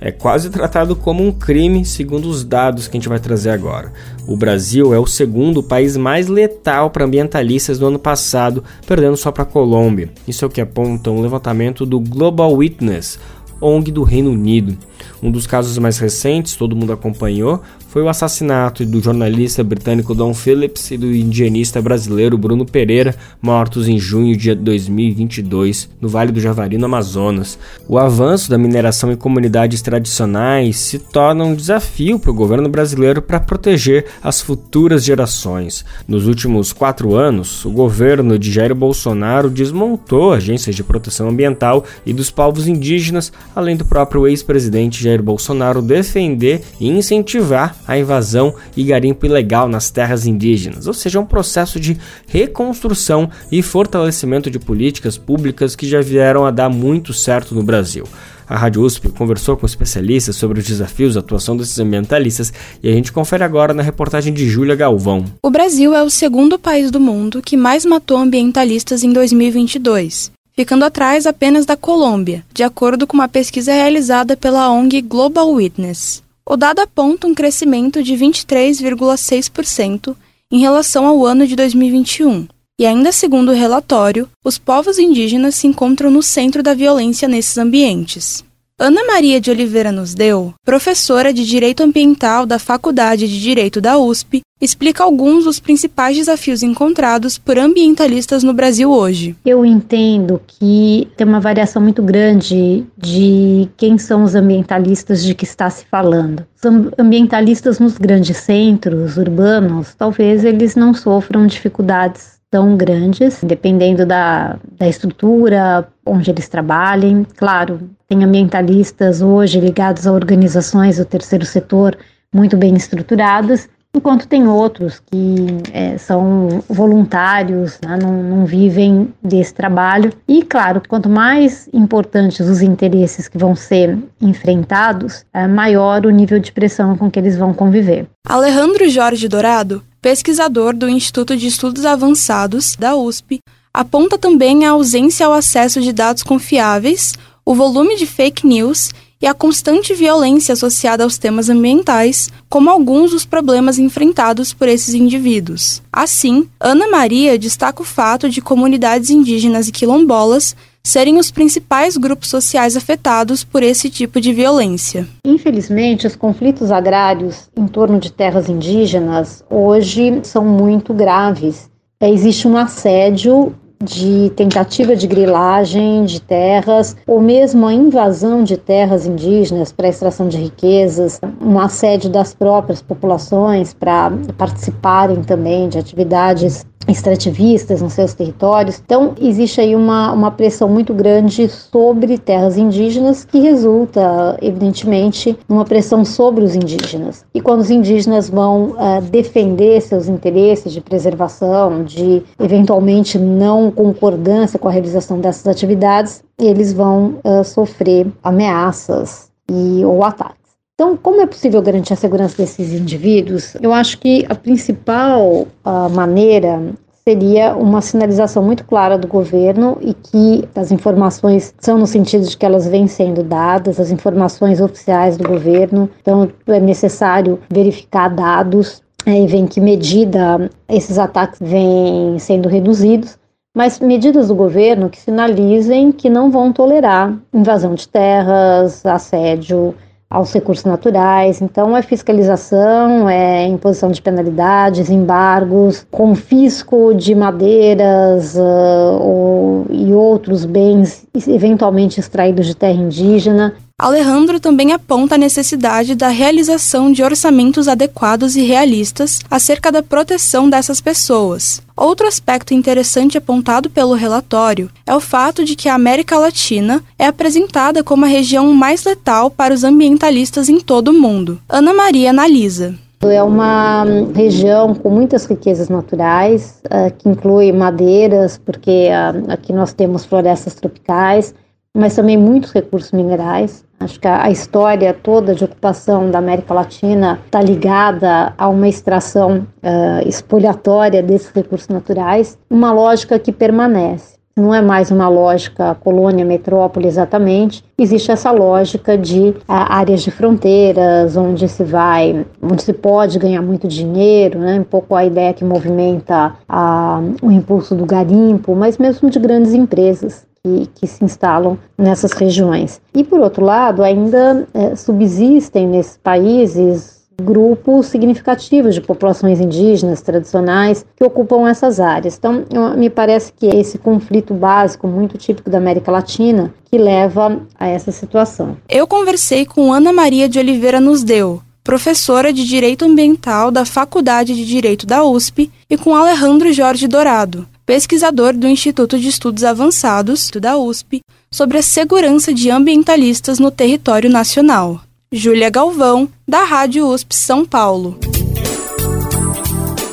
S1: É quase tratado como um crime, segundo os dados que a gente vai trazer agora. O Brasil é o segundo país mais letal para ambientalistas do ano passado, perdendo só para a Colômbia. Isso é o que aponta um levantamento do Global Witness, ONG do Reino Unido. Um dos casos mais recentes, todo mundo acompanhou, foi o assassinato do jornalista britânico Don Phillips e do indigenista brasileiro Bruno Pereira, mortos em junho de 2022 no Vale do Javari, no Amazonas. O avanço da mineração em comunidades tradicionais se torna um desafio para o governo brasileiro para proteger as futuras gerações. Nos últimos quatro anos, o governo de Jair Bolsonaro desmontou agências de proteção ambiental e dos povos indígenas, além do próprio ex-presidente Jair Bolsonaro defender e incentivar a invasão e garimpo ilegal nas terras indígenas, ou seja, um processo de reconstrução e fortalecimento de políticas públicas que já vieram a dar muito certo no Brasil. A Rádio USP conversou com especialistas sobre os desafios da atuação desses ambientalistas e a gente confere agora na reportagem de Júlia Galvão.
S16: O Brasil é o segundo país do mundo que mais matou ambientalistas em 2022 ficando atrás apenas da Colômbia, de acordo com uma pesquisa realizada pela ONG Global Witness. O dado aponta um crescimento de 23,6% em relação ao ano de 2021. E ainda segundo o relatório, os povos indígenas se encontram no centro da violência nesses ambientes. Ana Maria de Oliveira nos deu, professora de Direito Ambiental da Faculdade de Direito da USP, explica alguns dos principais desafios encontrados por ambientalistas no Brasil hoje.
S17: Eu entendo que tem uma variação muito grande de quem são os ambientalistas de que está se falando. Os ambientalistas nos grandes centros urbanos, talvez eles não sofram dificuldades tão grandes, dependendo da, da estrutura onde eles trabalhem. Claro, tem ambientalistas hoje ligados a organizações do terceiro setor muito bem estruturadas, enquanto tem outros que é, são voluntários, né, não, não, vivem desse trabalho. E, claro, quanto mais importantes os interesses que vão ser enfrentados, é maior o nível de pressão com que eles vão conviver.
S16: Alejandro Jorge Dourado pesquisador do Instituto de Estudos Avançados da USP, aponta também a ausência ao acesso de dados confiáveis, o volume de fake news e a constante violência associada aos temas ambientais, como alguns dos problemas enfrentados por esses indivíduos. Assim, Ana Maria destaca o fato de comunidades indígenas e quilombolas serem os principais grupos sociais afetados por esse tipo de violência.
S17: Infelizmente, os conflitos agrários em torno de terras indígenas hoje são muito graves. É, existe um assédio de tentativa de grilagem de terras ou mesmo a invasão de terras indígenas para extração de riquezas, um assédio das próprias populações para participarem também de atividades extrativistas nos seus territórios. Então, existe aí uma, uma pressão muito grande sobre terras indígenas que resulta, evidentemente, numa pressão sobre os indígenas. E quando os indígenas vão uh, defender seus interesses de preservação, de eventualmente não concordância com a realização dessas atividades, eles vão uh, sofrer ameaças e, ou ataques. Então, como é possível garantir a segurança desses indivíduos? Eu acho que a principal uh, maneira seria uma sinalização muito clara do governo e que as informações são no sentido de que elas vêm sendo dadas, as informações oficiais do governo. Então, é necessário verificar dados é, e ver em que medida esses ataques vêm sendo reduzidos mas medidas do governo que sinalizem que não vão tolerar invasão de terras, assédio, aos recursos naturais. Então, é fiscalização, é imposição de penalidades, embargos, confisco de madeiras uh, ou, e outros bens eventualmente extraídos de terra indígena.
S16: Alejandro também aponta a necessidade da realização de orçamentos adequados e realistas acerca da proteção dessas pessoas. Outro aspecto interessante apontado pelo relatório é o fato de que a América Latina é apresentada como a região mais letal para os ambientalistas em todo o mundo. Ana Maria analisa.
S17: É uma região com muitas riquezas naturais, uh, que inclui madeiras, porque uh, aqui nós temos florestas tropicais, mas também muitos recursos minerais. Acho que a, história toda de ocupação da América Latina está ligada a uma extração uh, desses recursos naturais, uma lógica que permanece. Não é mais uma lógica colônia, metrópole exatamente. Existe essa lógica de uh, áreas de fronteiras, onde se vai, onde se pode ganhar muito dinheiro, né? um pouco a ideia que movimenta uh, o impulso do garimpo, mas mesmo de grandes empresas que, que se instalam nessas regiões. E, por outro lado, ainda é, subsistem nesses países grupos significativos de populações indígenas tradicionais que ocupam essas áreas. Então, me parece que é esse conflito básico, muito típico da América Latina, que leva a essa situação.
S16: Eu conversei com Ana Maria de Oliveira nos deu, professora de Direito Ambiental da Faculdade de Direito da USP, e com Alejandro Jorge Dourado, pesquisador do Instituto de Estudos Avançados da USP, sobre a segurança de ambientalistas no território nacional. Júlia Galvão, da Rádio USP São Paulo.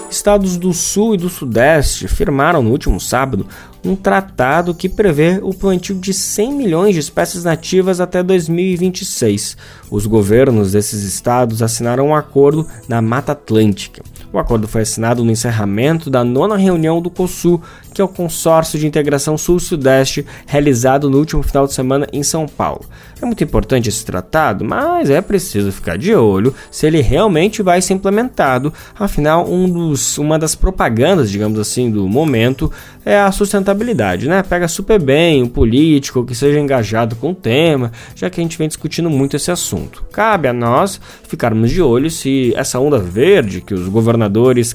S1: Estados do Sul e do Sudeste firmaram no último sábado um tratado que prevê o plantio de 100 milhões de espécies nativas até 2026. Os governos desses estados assinaram um acordo na Mata Atlântica. O acordo foi assinado no encerramento da nona reunião do COSUL, que é o Consórcio de Integração Sul-Sudeste, realizado no último final de semana em São Paulo. É muito importante esse tratado, mas é preciso ficar de olho se ele realmente vai ser implementado. Afinal, um dos, uma das propagandas, digamos assim, do momento é a sustentabilidade, né? Pega super bem um político que seja engajado com o tema, já que a gente vem discutindo muito esse assunto. Cabe a nós ficarmos de olho se essa onda verde que os governadores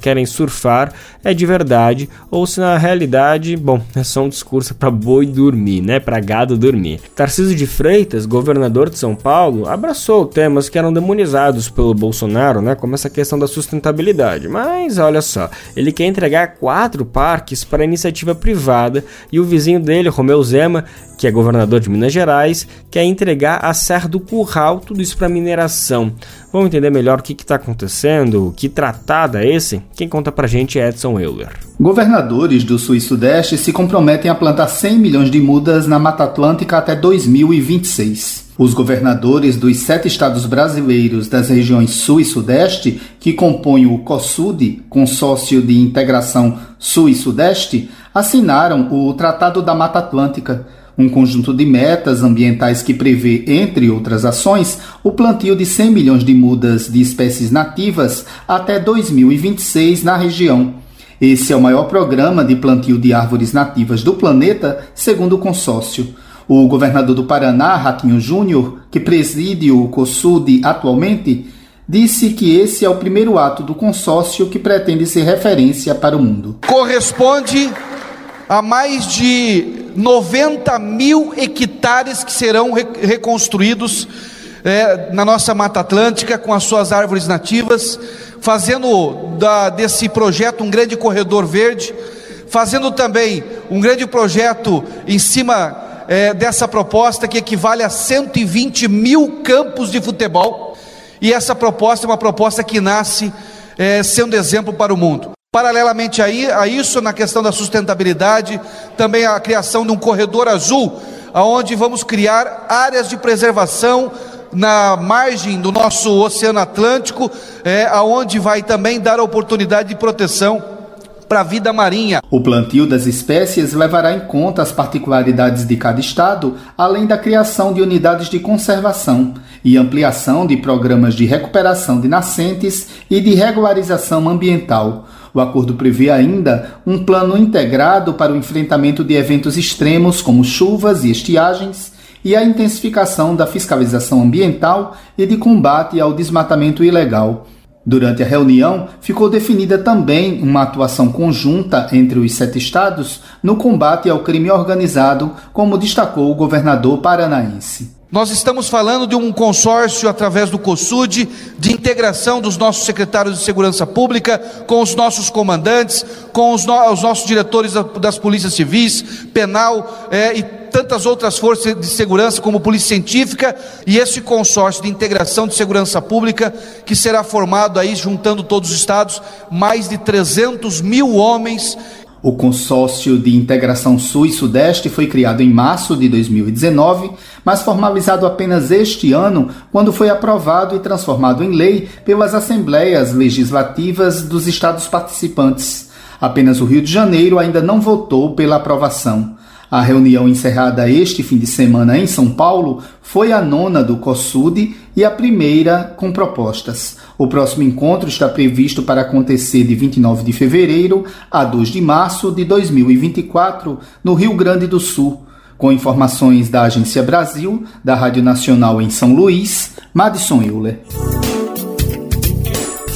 S1: querem surfar é de verdade ou se na realidade, bom, é só um discurso para boi dormir, né? Para gado dormir. Tarcísio de Freitas, governador de São Paulo, abraçou temas que eram demonizados pelo Bolsonaro, né? Como essa questão da sustentabilidade. Mas olha só, ele quer entregar quatro parques para iniciativa privada e o vizinho dele, Romeu Zema, que é governador de Minas Gerais, quer entregar a Serra do Curral, tudo isso para mineração. Vamos entender melhor o que está acontecendo, que tratado é esse? Quem conta pra gente é Edson Euler.
S7: Governadores do Sul e Sudeste se comprometem a plantar 100 milhões de mudas na Mata Atlântica até 2026. Os governadores dos sete estados brasileiros das regiões Sul e Sudeste, que compõem o COSUD, Consórcio de Integração Sul e Sudeste, assinaram o Tratado da Mata Atlântica, um conjunto de metas ambientais que prevê, entre outras ações, o plantio de 100 milhões de mudas de espécies nativas até 2026 na região. Esse é o maior programa de plantio de árvores nativas do planeta, segundo o consórcio. O governador do Paraná, Ratinho Júnior, que preside o COSUD atualmente, disse que esse é o primeiro ato do consórcio que pretende ser referência para o mundo.
S18: Corresponde a mais de 90 mil hectares que serão re reconstruídos é, na nossa Mata Atlântica com as suas árvores nativas, fazendo da, desse projeto um grande corredor verde, fazendo também um grande projeto em cima é, dessa proposta que equivale a 120 mil campos de futebol. E essa proposta é uma proposta que nasce é, sendo exemplo para o mundo. Paralelamente a, isso, na questão da sustentabilidade, também a criação de um corredor azul, aonde vamos criar áreas de preservação na margem do nosso Oceano Atlântico, é, aonde vai também dar oportunidade de proteção para a vida marinha.
S7: O plantio das espécies levará em conta as particularidades de cada estado, além da criação de unidades de conservação e ampliação de programas de recuperação de nascentes e de regularização ambiental. O acordo prevê ainda um plano integrado para o enfrentamento de eventos extremos como chuvas e estiagens e a intensificação da fiscalização ambiental e de combate ao desmatamento ilegal. Durante a reunião, ficou definida também uma atuação conjunta entre os sete estados no combate ao crime organizado, como destacou o governador paranaense.
S18: Nós estamos falando de um consórcio através do COSUD, de integração dos nossos secretários de segurança pública com os nossos comandantes, com os, no os nossos diretores das polícias civis, penal é, e tantas outras forças de segurança, como Polícia Científica, e esse consórcio de integração de segurança pública, que será formado aí, juntando todos os estados, mais de 300 mil homens
S7: o Consórcio de Integração Sul e Sudeste foi criado em março de 2019, mas formalizado apenas este ano, quando foi aprovado e transformado em lei pelas assembleias legislativas dos estados participantes. Apenas o Rio de Janeiro ainda não votou pela aprovação. A reunião encerrada este fim de semana em São Paulo foi a nona do COSUD e a primeira com propostas. O próximo encontro está previsto para acontecer de 29 de fevereiro a 2 de março de 2024, no Rio Grande do Sul. Com informações da Agência Brasil, da Rádio Nacional em São Luís, Madison Euler.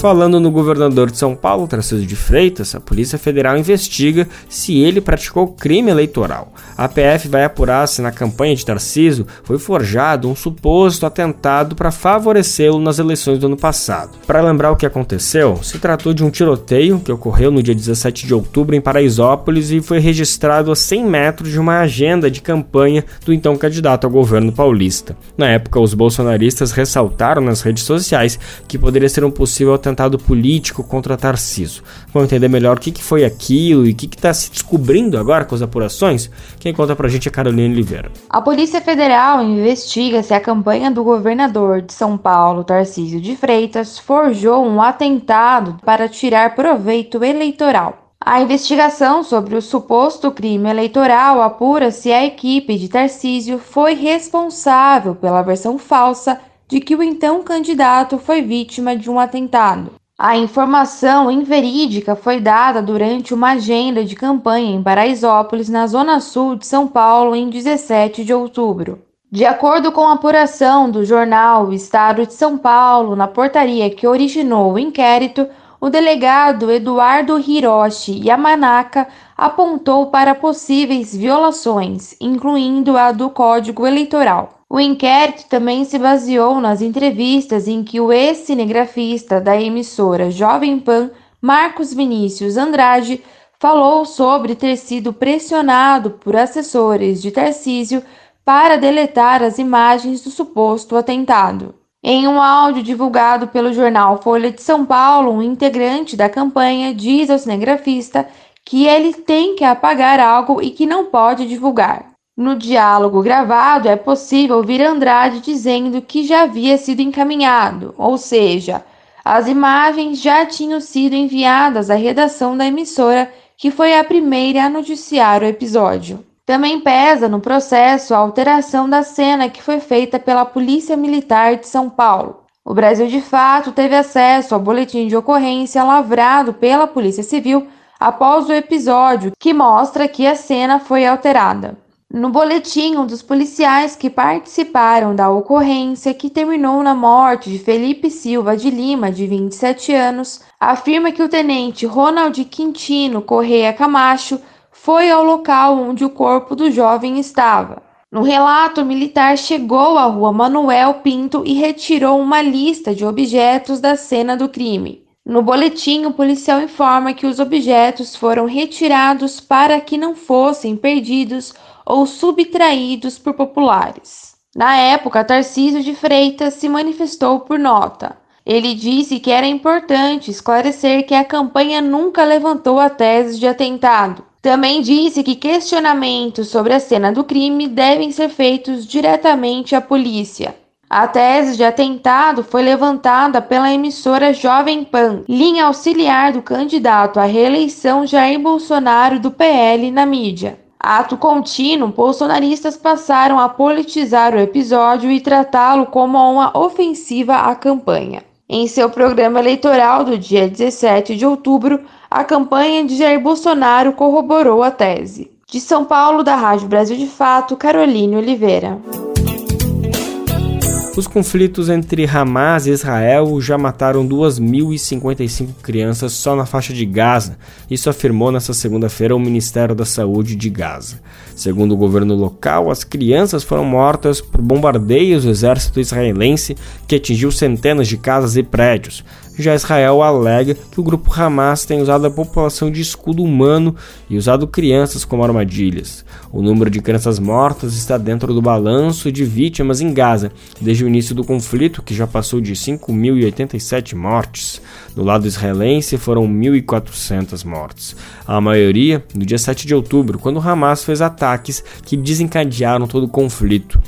S1: Falando no governador de São Paulo, Tarcísio de Freitas, a Polícia Federal investiga se ele praticou crime eleitoral. A PF vai apurar se na campanha de Tarcísio foi forjado um suposto atentado para favorecê-lo nas eleições do ano passado. Para lembrar o que aconteceu, se tratou de um tiroteio que ocorreu no dia 17 de outubro em Paraisópolis e foi registrado a 100 metros de uma agenda de campanha do então candidato ao governo paulista. Na época, os bolsonaristas ressaltaram nas redes sociais que poderia ser um possível atentado político contra Tarciso. Vamos entender melhor o que, foi aquilo e o que está se descobrindo agora com as apurações? Quem conta pra gente é Carolina Oliveira.
S19: A Polícia Federal investiga se a campanha do governador de São Paulo, Tarcísio de Freitas, forjou um atentado para tirar proveito eleitoral. A investigação sobre o suposto crime eleitoral apura se a equipe de Tarcísio foi responsável pela versão falsa de que o então candidato foi vítima de um atentado. A informação inverídica foi dada durante uma agenda de campanha em Paraisópolis, na zona sul de São Paulo, em 17 de outubro. De acordo com a apuração do jornal Estado de São Paulo, na portaria que originou o inquérito, o delegado Eduardo Hiroshi Yamanaka apontou para possíveis violações, incluindo a do Código Eleitoral. O inquérito também se baseou nas entrevistas em que o ex-cinegrafista da emissora Jovem Pan, Marcos Vinícius Andrade, falou sobre ter sido pressionado por assessores de Tarcísio para deletar as imagens do suposto atentado. Em um áudio divulgado pelo jornal Folha de São Paulo, um integrante da campanha diz ao cinegrafista que ele tem que apagar algo e que não pode divulgar. No diálogo gravado, é possível ouvir Andrade dizendo que já havia sido encaminhado, ou seja, as imagens já tinham sido enviadas à redação da emissora, que foi a primeira a noticiar o episódio. Também pesa no processo a alteração da cena que foi feita pela Polícia Militar de São Paulo. O Brasil de fato teve acesso ao boletim de ocorrência lavrado pela Polícia Civil após o episódio, que mostra que a cena foi alterada. No boletim, um dos policiais que participaram da ocorrência, que terminou na morte de Felipe Silva de Lima, de 27 anos, afirma que o tenente Ronald Quintino Correia Camacho foi ao local onde o corpo do jovem estava. No relato, o militar chegou à rua Manuel Pinto e retirou uma lista de objetos da cena do crime. No boletim, o policial informa que os objetos foram retirados para que não fossem perdidos ou subtraídos por populares. Na época, Tarcísio de Freitas se manifestou por nota. Ele disse que era importante esclarecer que a campanha nunca levantou a tese de atentado. Também disse que questionamentos sobre a cena do crime devem ser feitos diretamente à polícia. A tese de atentado foi levantada pela emissora Jovem Pan, linha auxiliar do candidato à reeleição Jair Bolsonaro do PL na mídia. Ato contínuo, bolsonaristas passaram a politizar o episódio e tratá-lo como uma ofensiva à campanha. Em seu programa eleitoral do dia 17 de outubro, a campanha de Jair Bolsonaro corroborou a tese. De São Paulo, da Rádio Brasil de Fato, Caroline Oliveira.
S1: Os conflitos entre Hamas e Israel já mataram 2.055 crianças só na faixa de Gaza, isso afirmou nesta segunda-feira o Ministério da Saúde de Gaza. Segundo o governo local, as crianças foram mortas por bombardeios do exército israelense que atingiu centenas de casas e prédios. Já Israel alega que o grupo Hamas tem usado a população de escudo humano e usado crianças como armadilhas. O número de crianças mortas está dentro do balanço de vítimas em Gaza desde o início do conflito, que já passou de 5.087 mortes. No lado israelense foram 1.400 mortes. A maioria no dia 7 de outubro, quando Hamas fez ataques que desencadearam todo o conflito.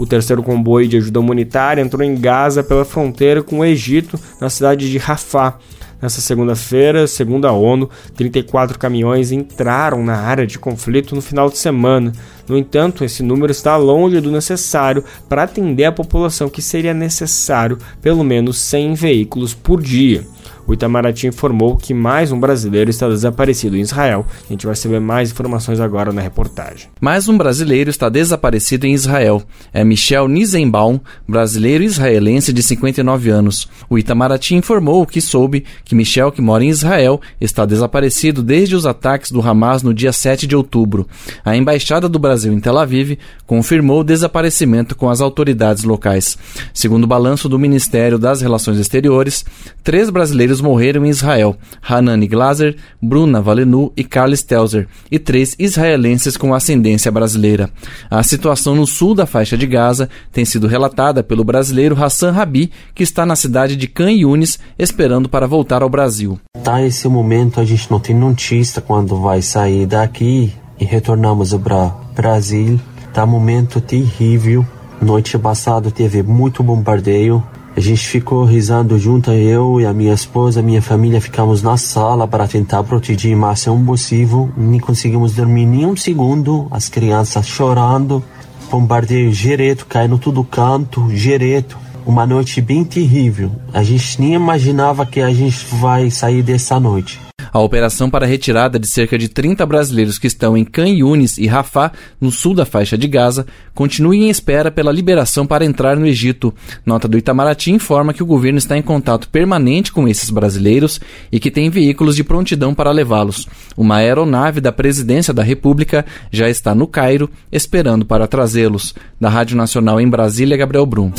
S1: O terceiro comboio de ajuda humanitária entrou em Gaza pela fronteira com o Egito, na cidade de Rafah. Nessa segunda-feira, segundo a ONU, 34 caminhões entraram na área de conflito no final de semana. No entanto, esse número está longe do necessário para atender a população que seria necessário pelo menos 100 veículos por dia. O Itamaraty informou que mais um brasileiro está desaparecido em Israel. A gente vai saber mais informações agora na reportagem.
S20: Mais um brasileiro está desaparecido em Israel. É Michel Nizenbaum, brasileiro israelense de 59 anos. O Itamaraty informou que soube que Michel, que mora em Israel, está desaparecido desde os ataques do Hamas no dia 7 de outubro. A embaixada do Brasil em Tel Aviv confirmou o desaparecimento com as autoridades locais. Segundo o balanço do Ministério das Relações Exteriores, três brasileiros morreram em Israel: Hanani Glaser, Bruna Valenu e Carl Stelzer, e três israelenses com ascendência brasileira. A situação no sul da faixa de Gaza tem sido relatada pelo brasileiro Hassan Rabi, que está na cidade de Can Yunis, esperando para voltar ao Brasil.
S21: Tá esse momento a gente não tem notícia quando vai sair daqui e retornamos para Brasil. Tá momento terrível. Noite passada teve muito bombardeio. A gente ficou risando junto, eu e a minha esposa, minha família, ficamos na sala para tentar proteger o máximo possível. Nem conseguimos dormir nem um segundo, as crianças chorando, bombardeio direto, caindo tudo canto, direto. Uma noite bem terrível. A gente nem imaginava que a gente vai sair dessa noite.
S20: A operação para a retirada de cerca de 30 brasileiros que estão em Can Yunis e Rafah, no sul da faixa de Gaza, continua em espera pela liberação para entrar no Egito. Nota do Itamaraty informa que o governo está em contato permanente com esses brasileiros e que tem veículos de prontidão para levá-los. Uma aeronave da Presidência da República já está no Cairo, esperando para trazê-los. Da Rádio Nacional em Brasília, Gabriel Brum.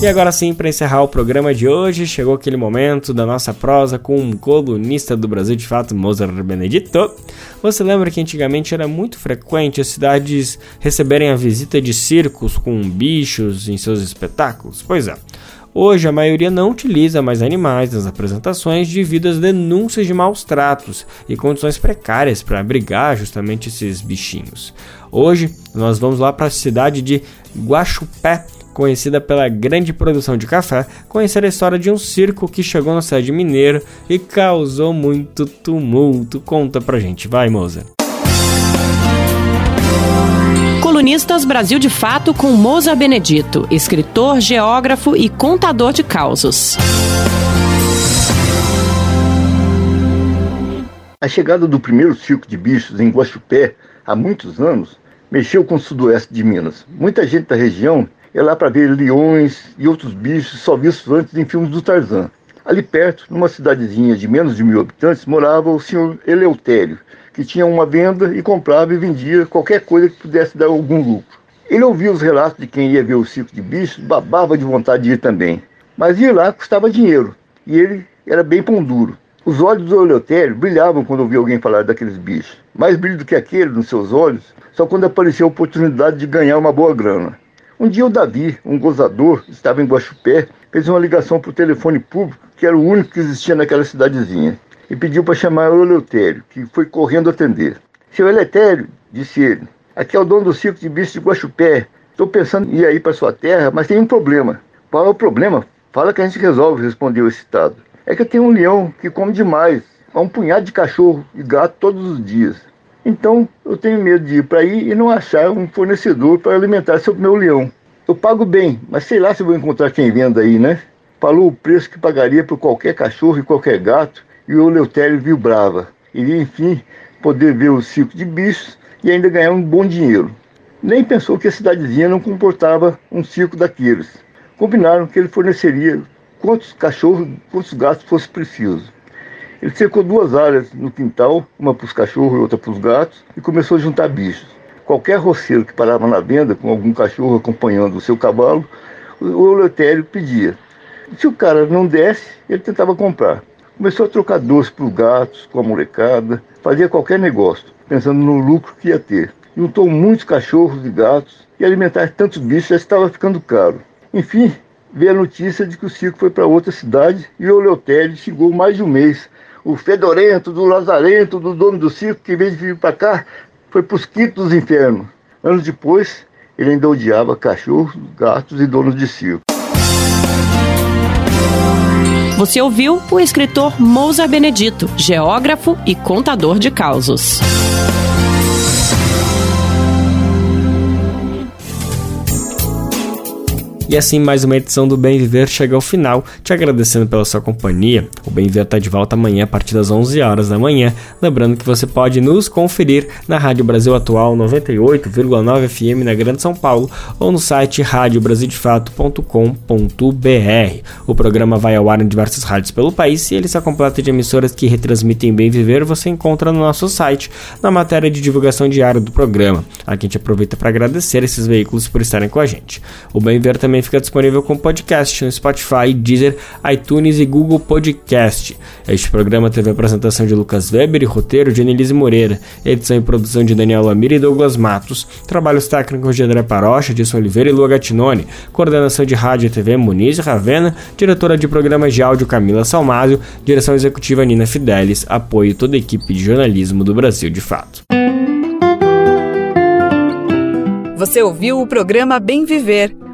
S1: E agora sim, para encerrar o programa de hoje, chegou aquele momento da nossa prosa com um colunista do Brasil de fato, Mozart Benedito. Você lembra que antigamente era muito frequente as cidades receberem a visita de circos com bichos em seus espetáculos? Pois é. Hoje a maioria não utiliza mais animais nas apresentações devido às denúncias de maus tratos e condições precárias para abrigar justamente esses bichinhos. Hoje nós vamos lá para a cidade de Guaxupé, conhecida pela grande produção de café, conhecer a história de um circo que chegou na cidade mineira e causou muito tumulto. Conta pra gente, vai, moça.
S22: Colunistas Brasil de Fato com Moza Benedito, escritor, geógrafo e contador de causos.
S23: A chegada do primeiro circo de bichos em Guaxupé, há muitos anos, mexeu com o sudoeste de Minas. Muita gente da região é lá para ver leões e outros bichos só vistos antes em filmes do Tarzan. Ali perto, numa cidadezinha de menos de mil habitantes, morava o senhor Eleutério, que tinha uma venda e comprava e vendia qualquer coisa que pudesse dar algum lucro. Ele ouvia os relatos de quem ia ver o circo de bichos, babava de vontade de ir também. Mas ir lá custava dinheiro, e ele era bem pão duro. Os olhos do Eleutério brilhavam quando ouvia alguém falar daqueles bichos. Mais brilho do que aquele nos seus olhos, só quando aparecia a oportunidade de ganhar uma boa grana. Um dia o Davi, um gozador, estava em Guaxupé, fez uma ligação para o telefone público, que era o único que existia naquela cidadezinha, e pediu para chamar o Eleutério, que foi correndo atender. Seu Eleutério, disse ele, aqui é o dono do circo de bichos de Guaxupé. Estou pensando em ir aí para sua terra, mas tem um problema. Qual é o problema? Fala que a gente resolve, respondeu excitado. É que eu tenho um leão que come demais, há um punhado de cachorro e gato todos os dias. Então eu tenho medo de ir para aí e não achar um fornecedor para alimentar seu meu leão. Eu pago bem, mas sei lá se vou encontrar quem venda aí, né? Falou o preço que pagaria por qualquer cachorro e qualquer gato e o Leutério viu brava. Iria, enfim, poder ver o circo de bichos e ainda ganhar um bom dinheiro. Nem pensou que a cidadezinha não comportava um circo daqueles. Combinaram que ele forneceria quantos cachorros, quantos gatos fosse preciso. Ele cercou duas áreas no quintal, uma para os cachorros e outra para os gatos, e começou a juntar bichos. Qualquer roceiro que parava na venda com algum cachorro acompanhando o seu cavalo, o Eleutério pedia. Se o cara não desse, ele tentava comprar. Começou a trocar doce para os gatos, com a molecada, fazia qualquer negócio, pensando no lucro que ia ter. Juntou muitos cachorros e gatos, e alimentar tantos bichos já estava ficando caro. Enfim, veio a notícia de que o circo foi para outra cidade e o Eleutério chegou mais de um mês o fedorento, do lazarento, do dono do circo, que em vez de vir para cá, foi para os quintos dos infernos. Anos depois, ele ainda odiava cachorros, gatos e donos de circo.
S22: Você ouviu o escritor Mousa Benedito, geógrafo e contador de causos.
S1: E assim mais uma edição do Bem Viver chega ao final, te agradecendo pela sua companhia. O Bem Viver está de volta amanhã a partir das 11 horas da manhã, lembrando que você pode nos conferir na Rádio Brasil Atual 98,9 FM na Grande São Paulo ou no site radiobrasildefato.com.br. O programa vai ao ar em diversas rádios pelo país e ele está completo de emissoras que retransmitem Bem Viver, você encontra no nosso site, na matéria de divulgação diária do programa. Aqui a gente aproveita para agradecer esses veículos por estarem com a gente. O Bem Ver também fica disponível como podcast no Spotify, Deezer, iTunes e Google Podcast. Este programa teve a apresentação de Lucas Weber e roteiro de Anelise Moreira, edição e produção de Daniel Lamir e Douglas Matos, trabalhos técnicos de André Parocha, Edson Oliveira e Lua Gattinone, coordenação de rádio e TV Muniz Ravena, diretora de programas de áudio Camila Salmásio, direção executiva Nina Fidelis, apoio toda a equipe de jornalismo do Brasil de Fato.
S24: Você ouviu o programa Bem Viver,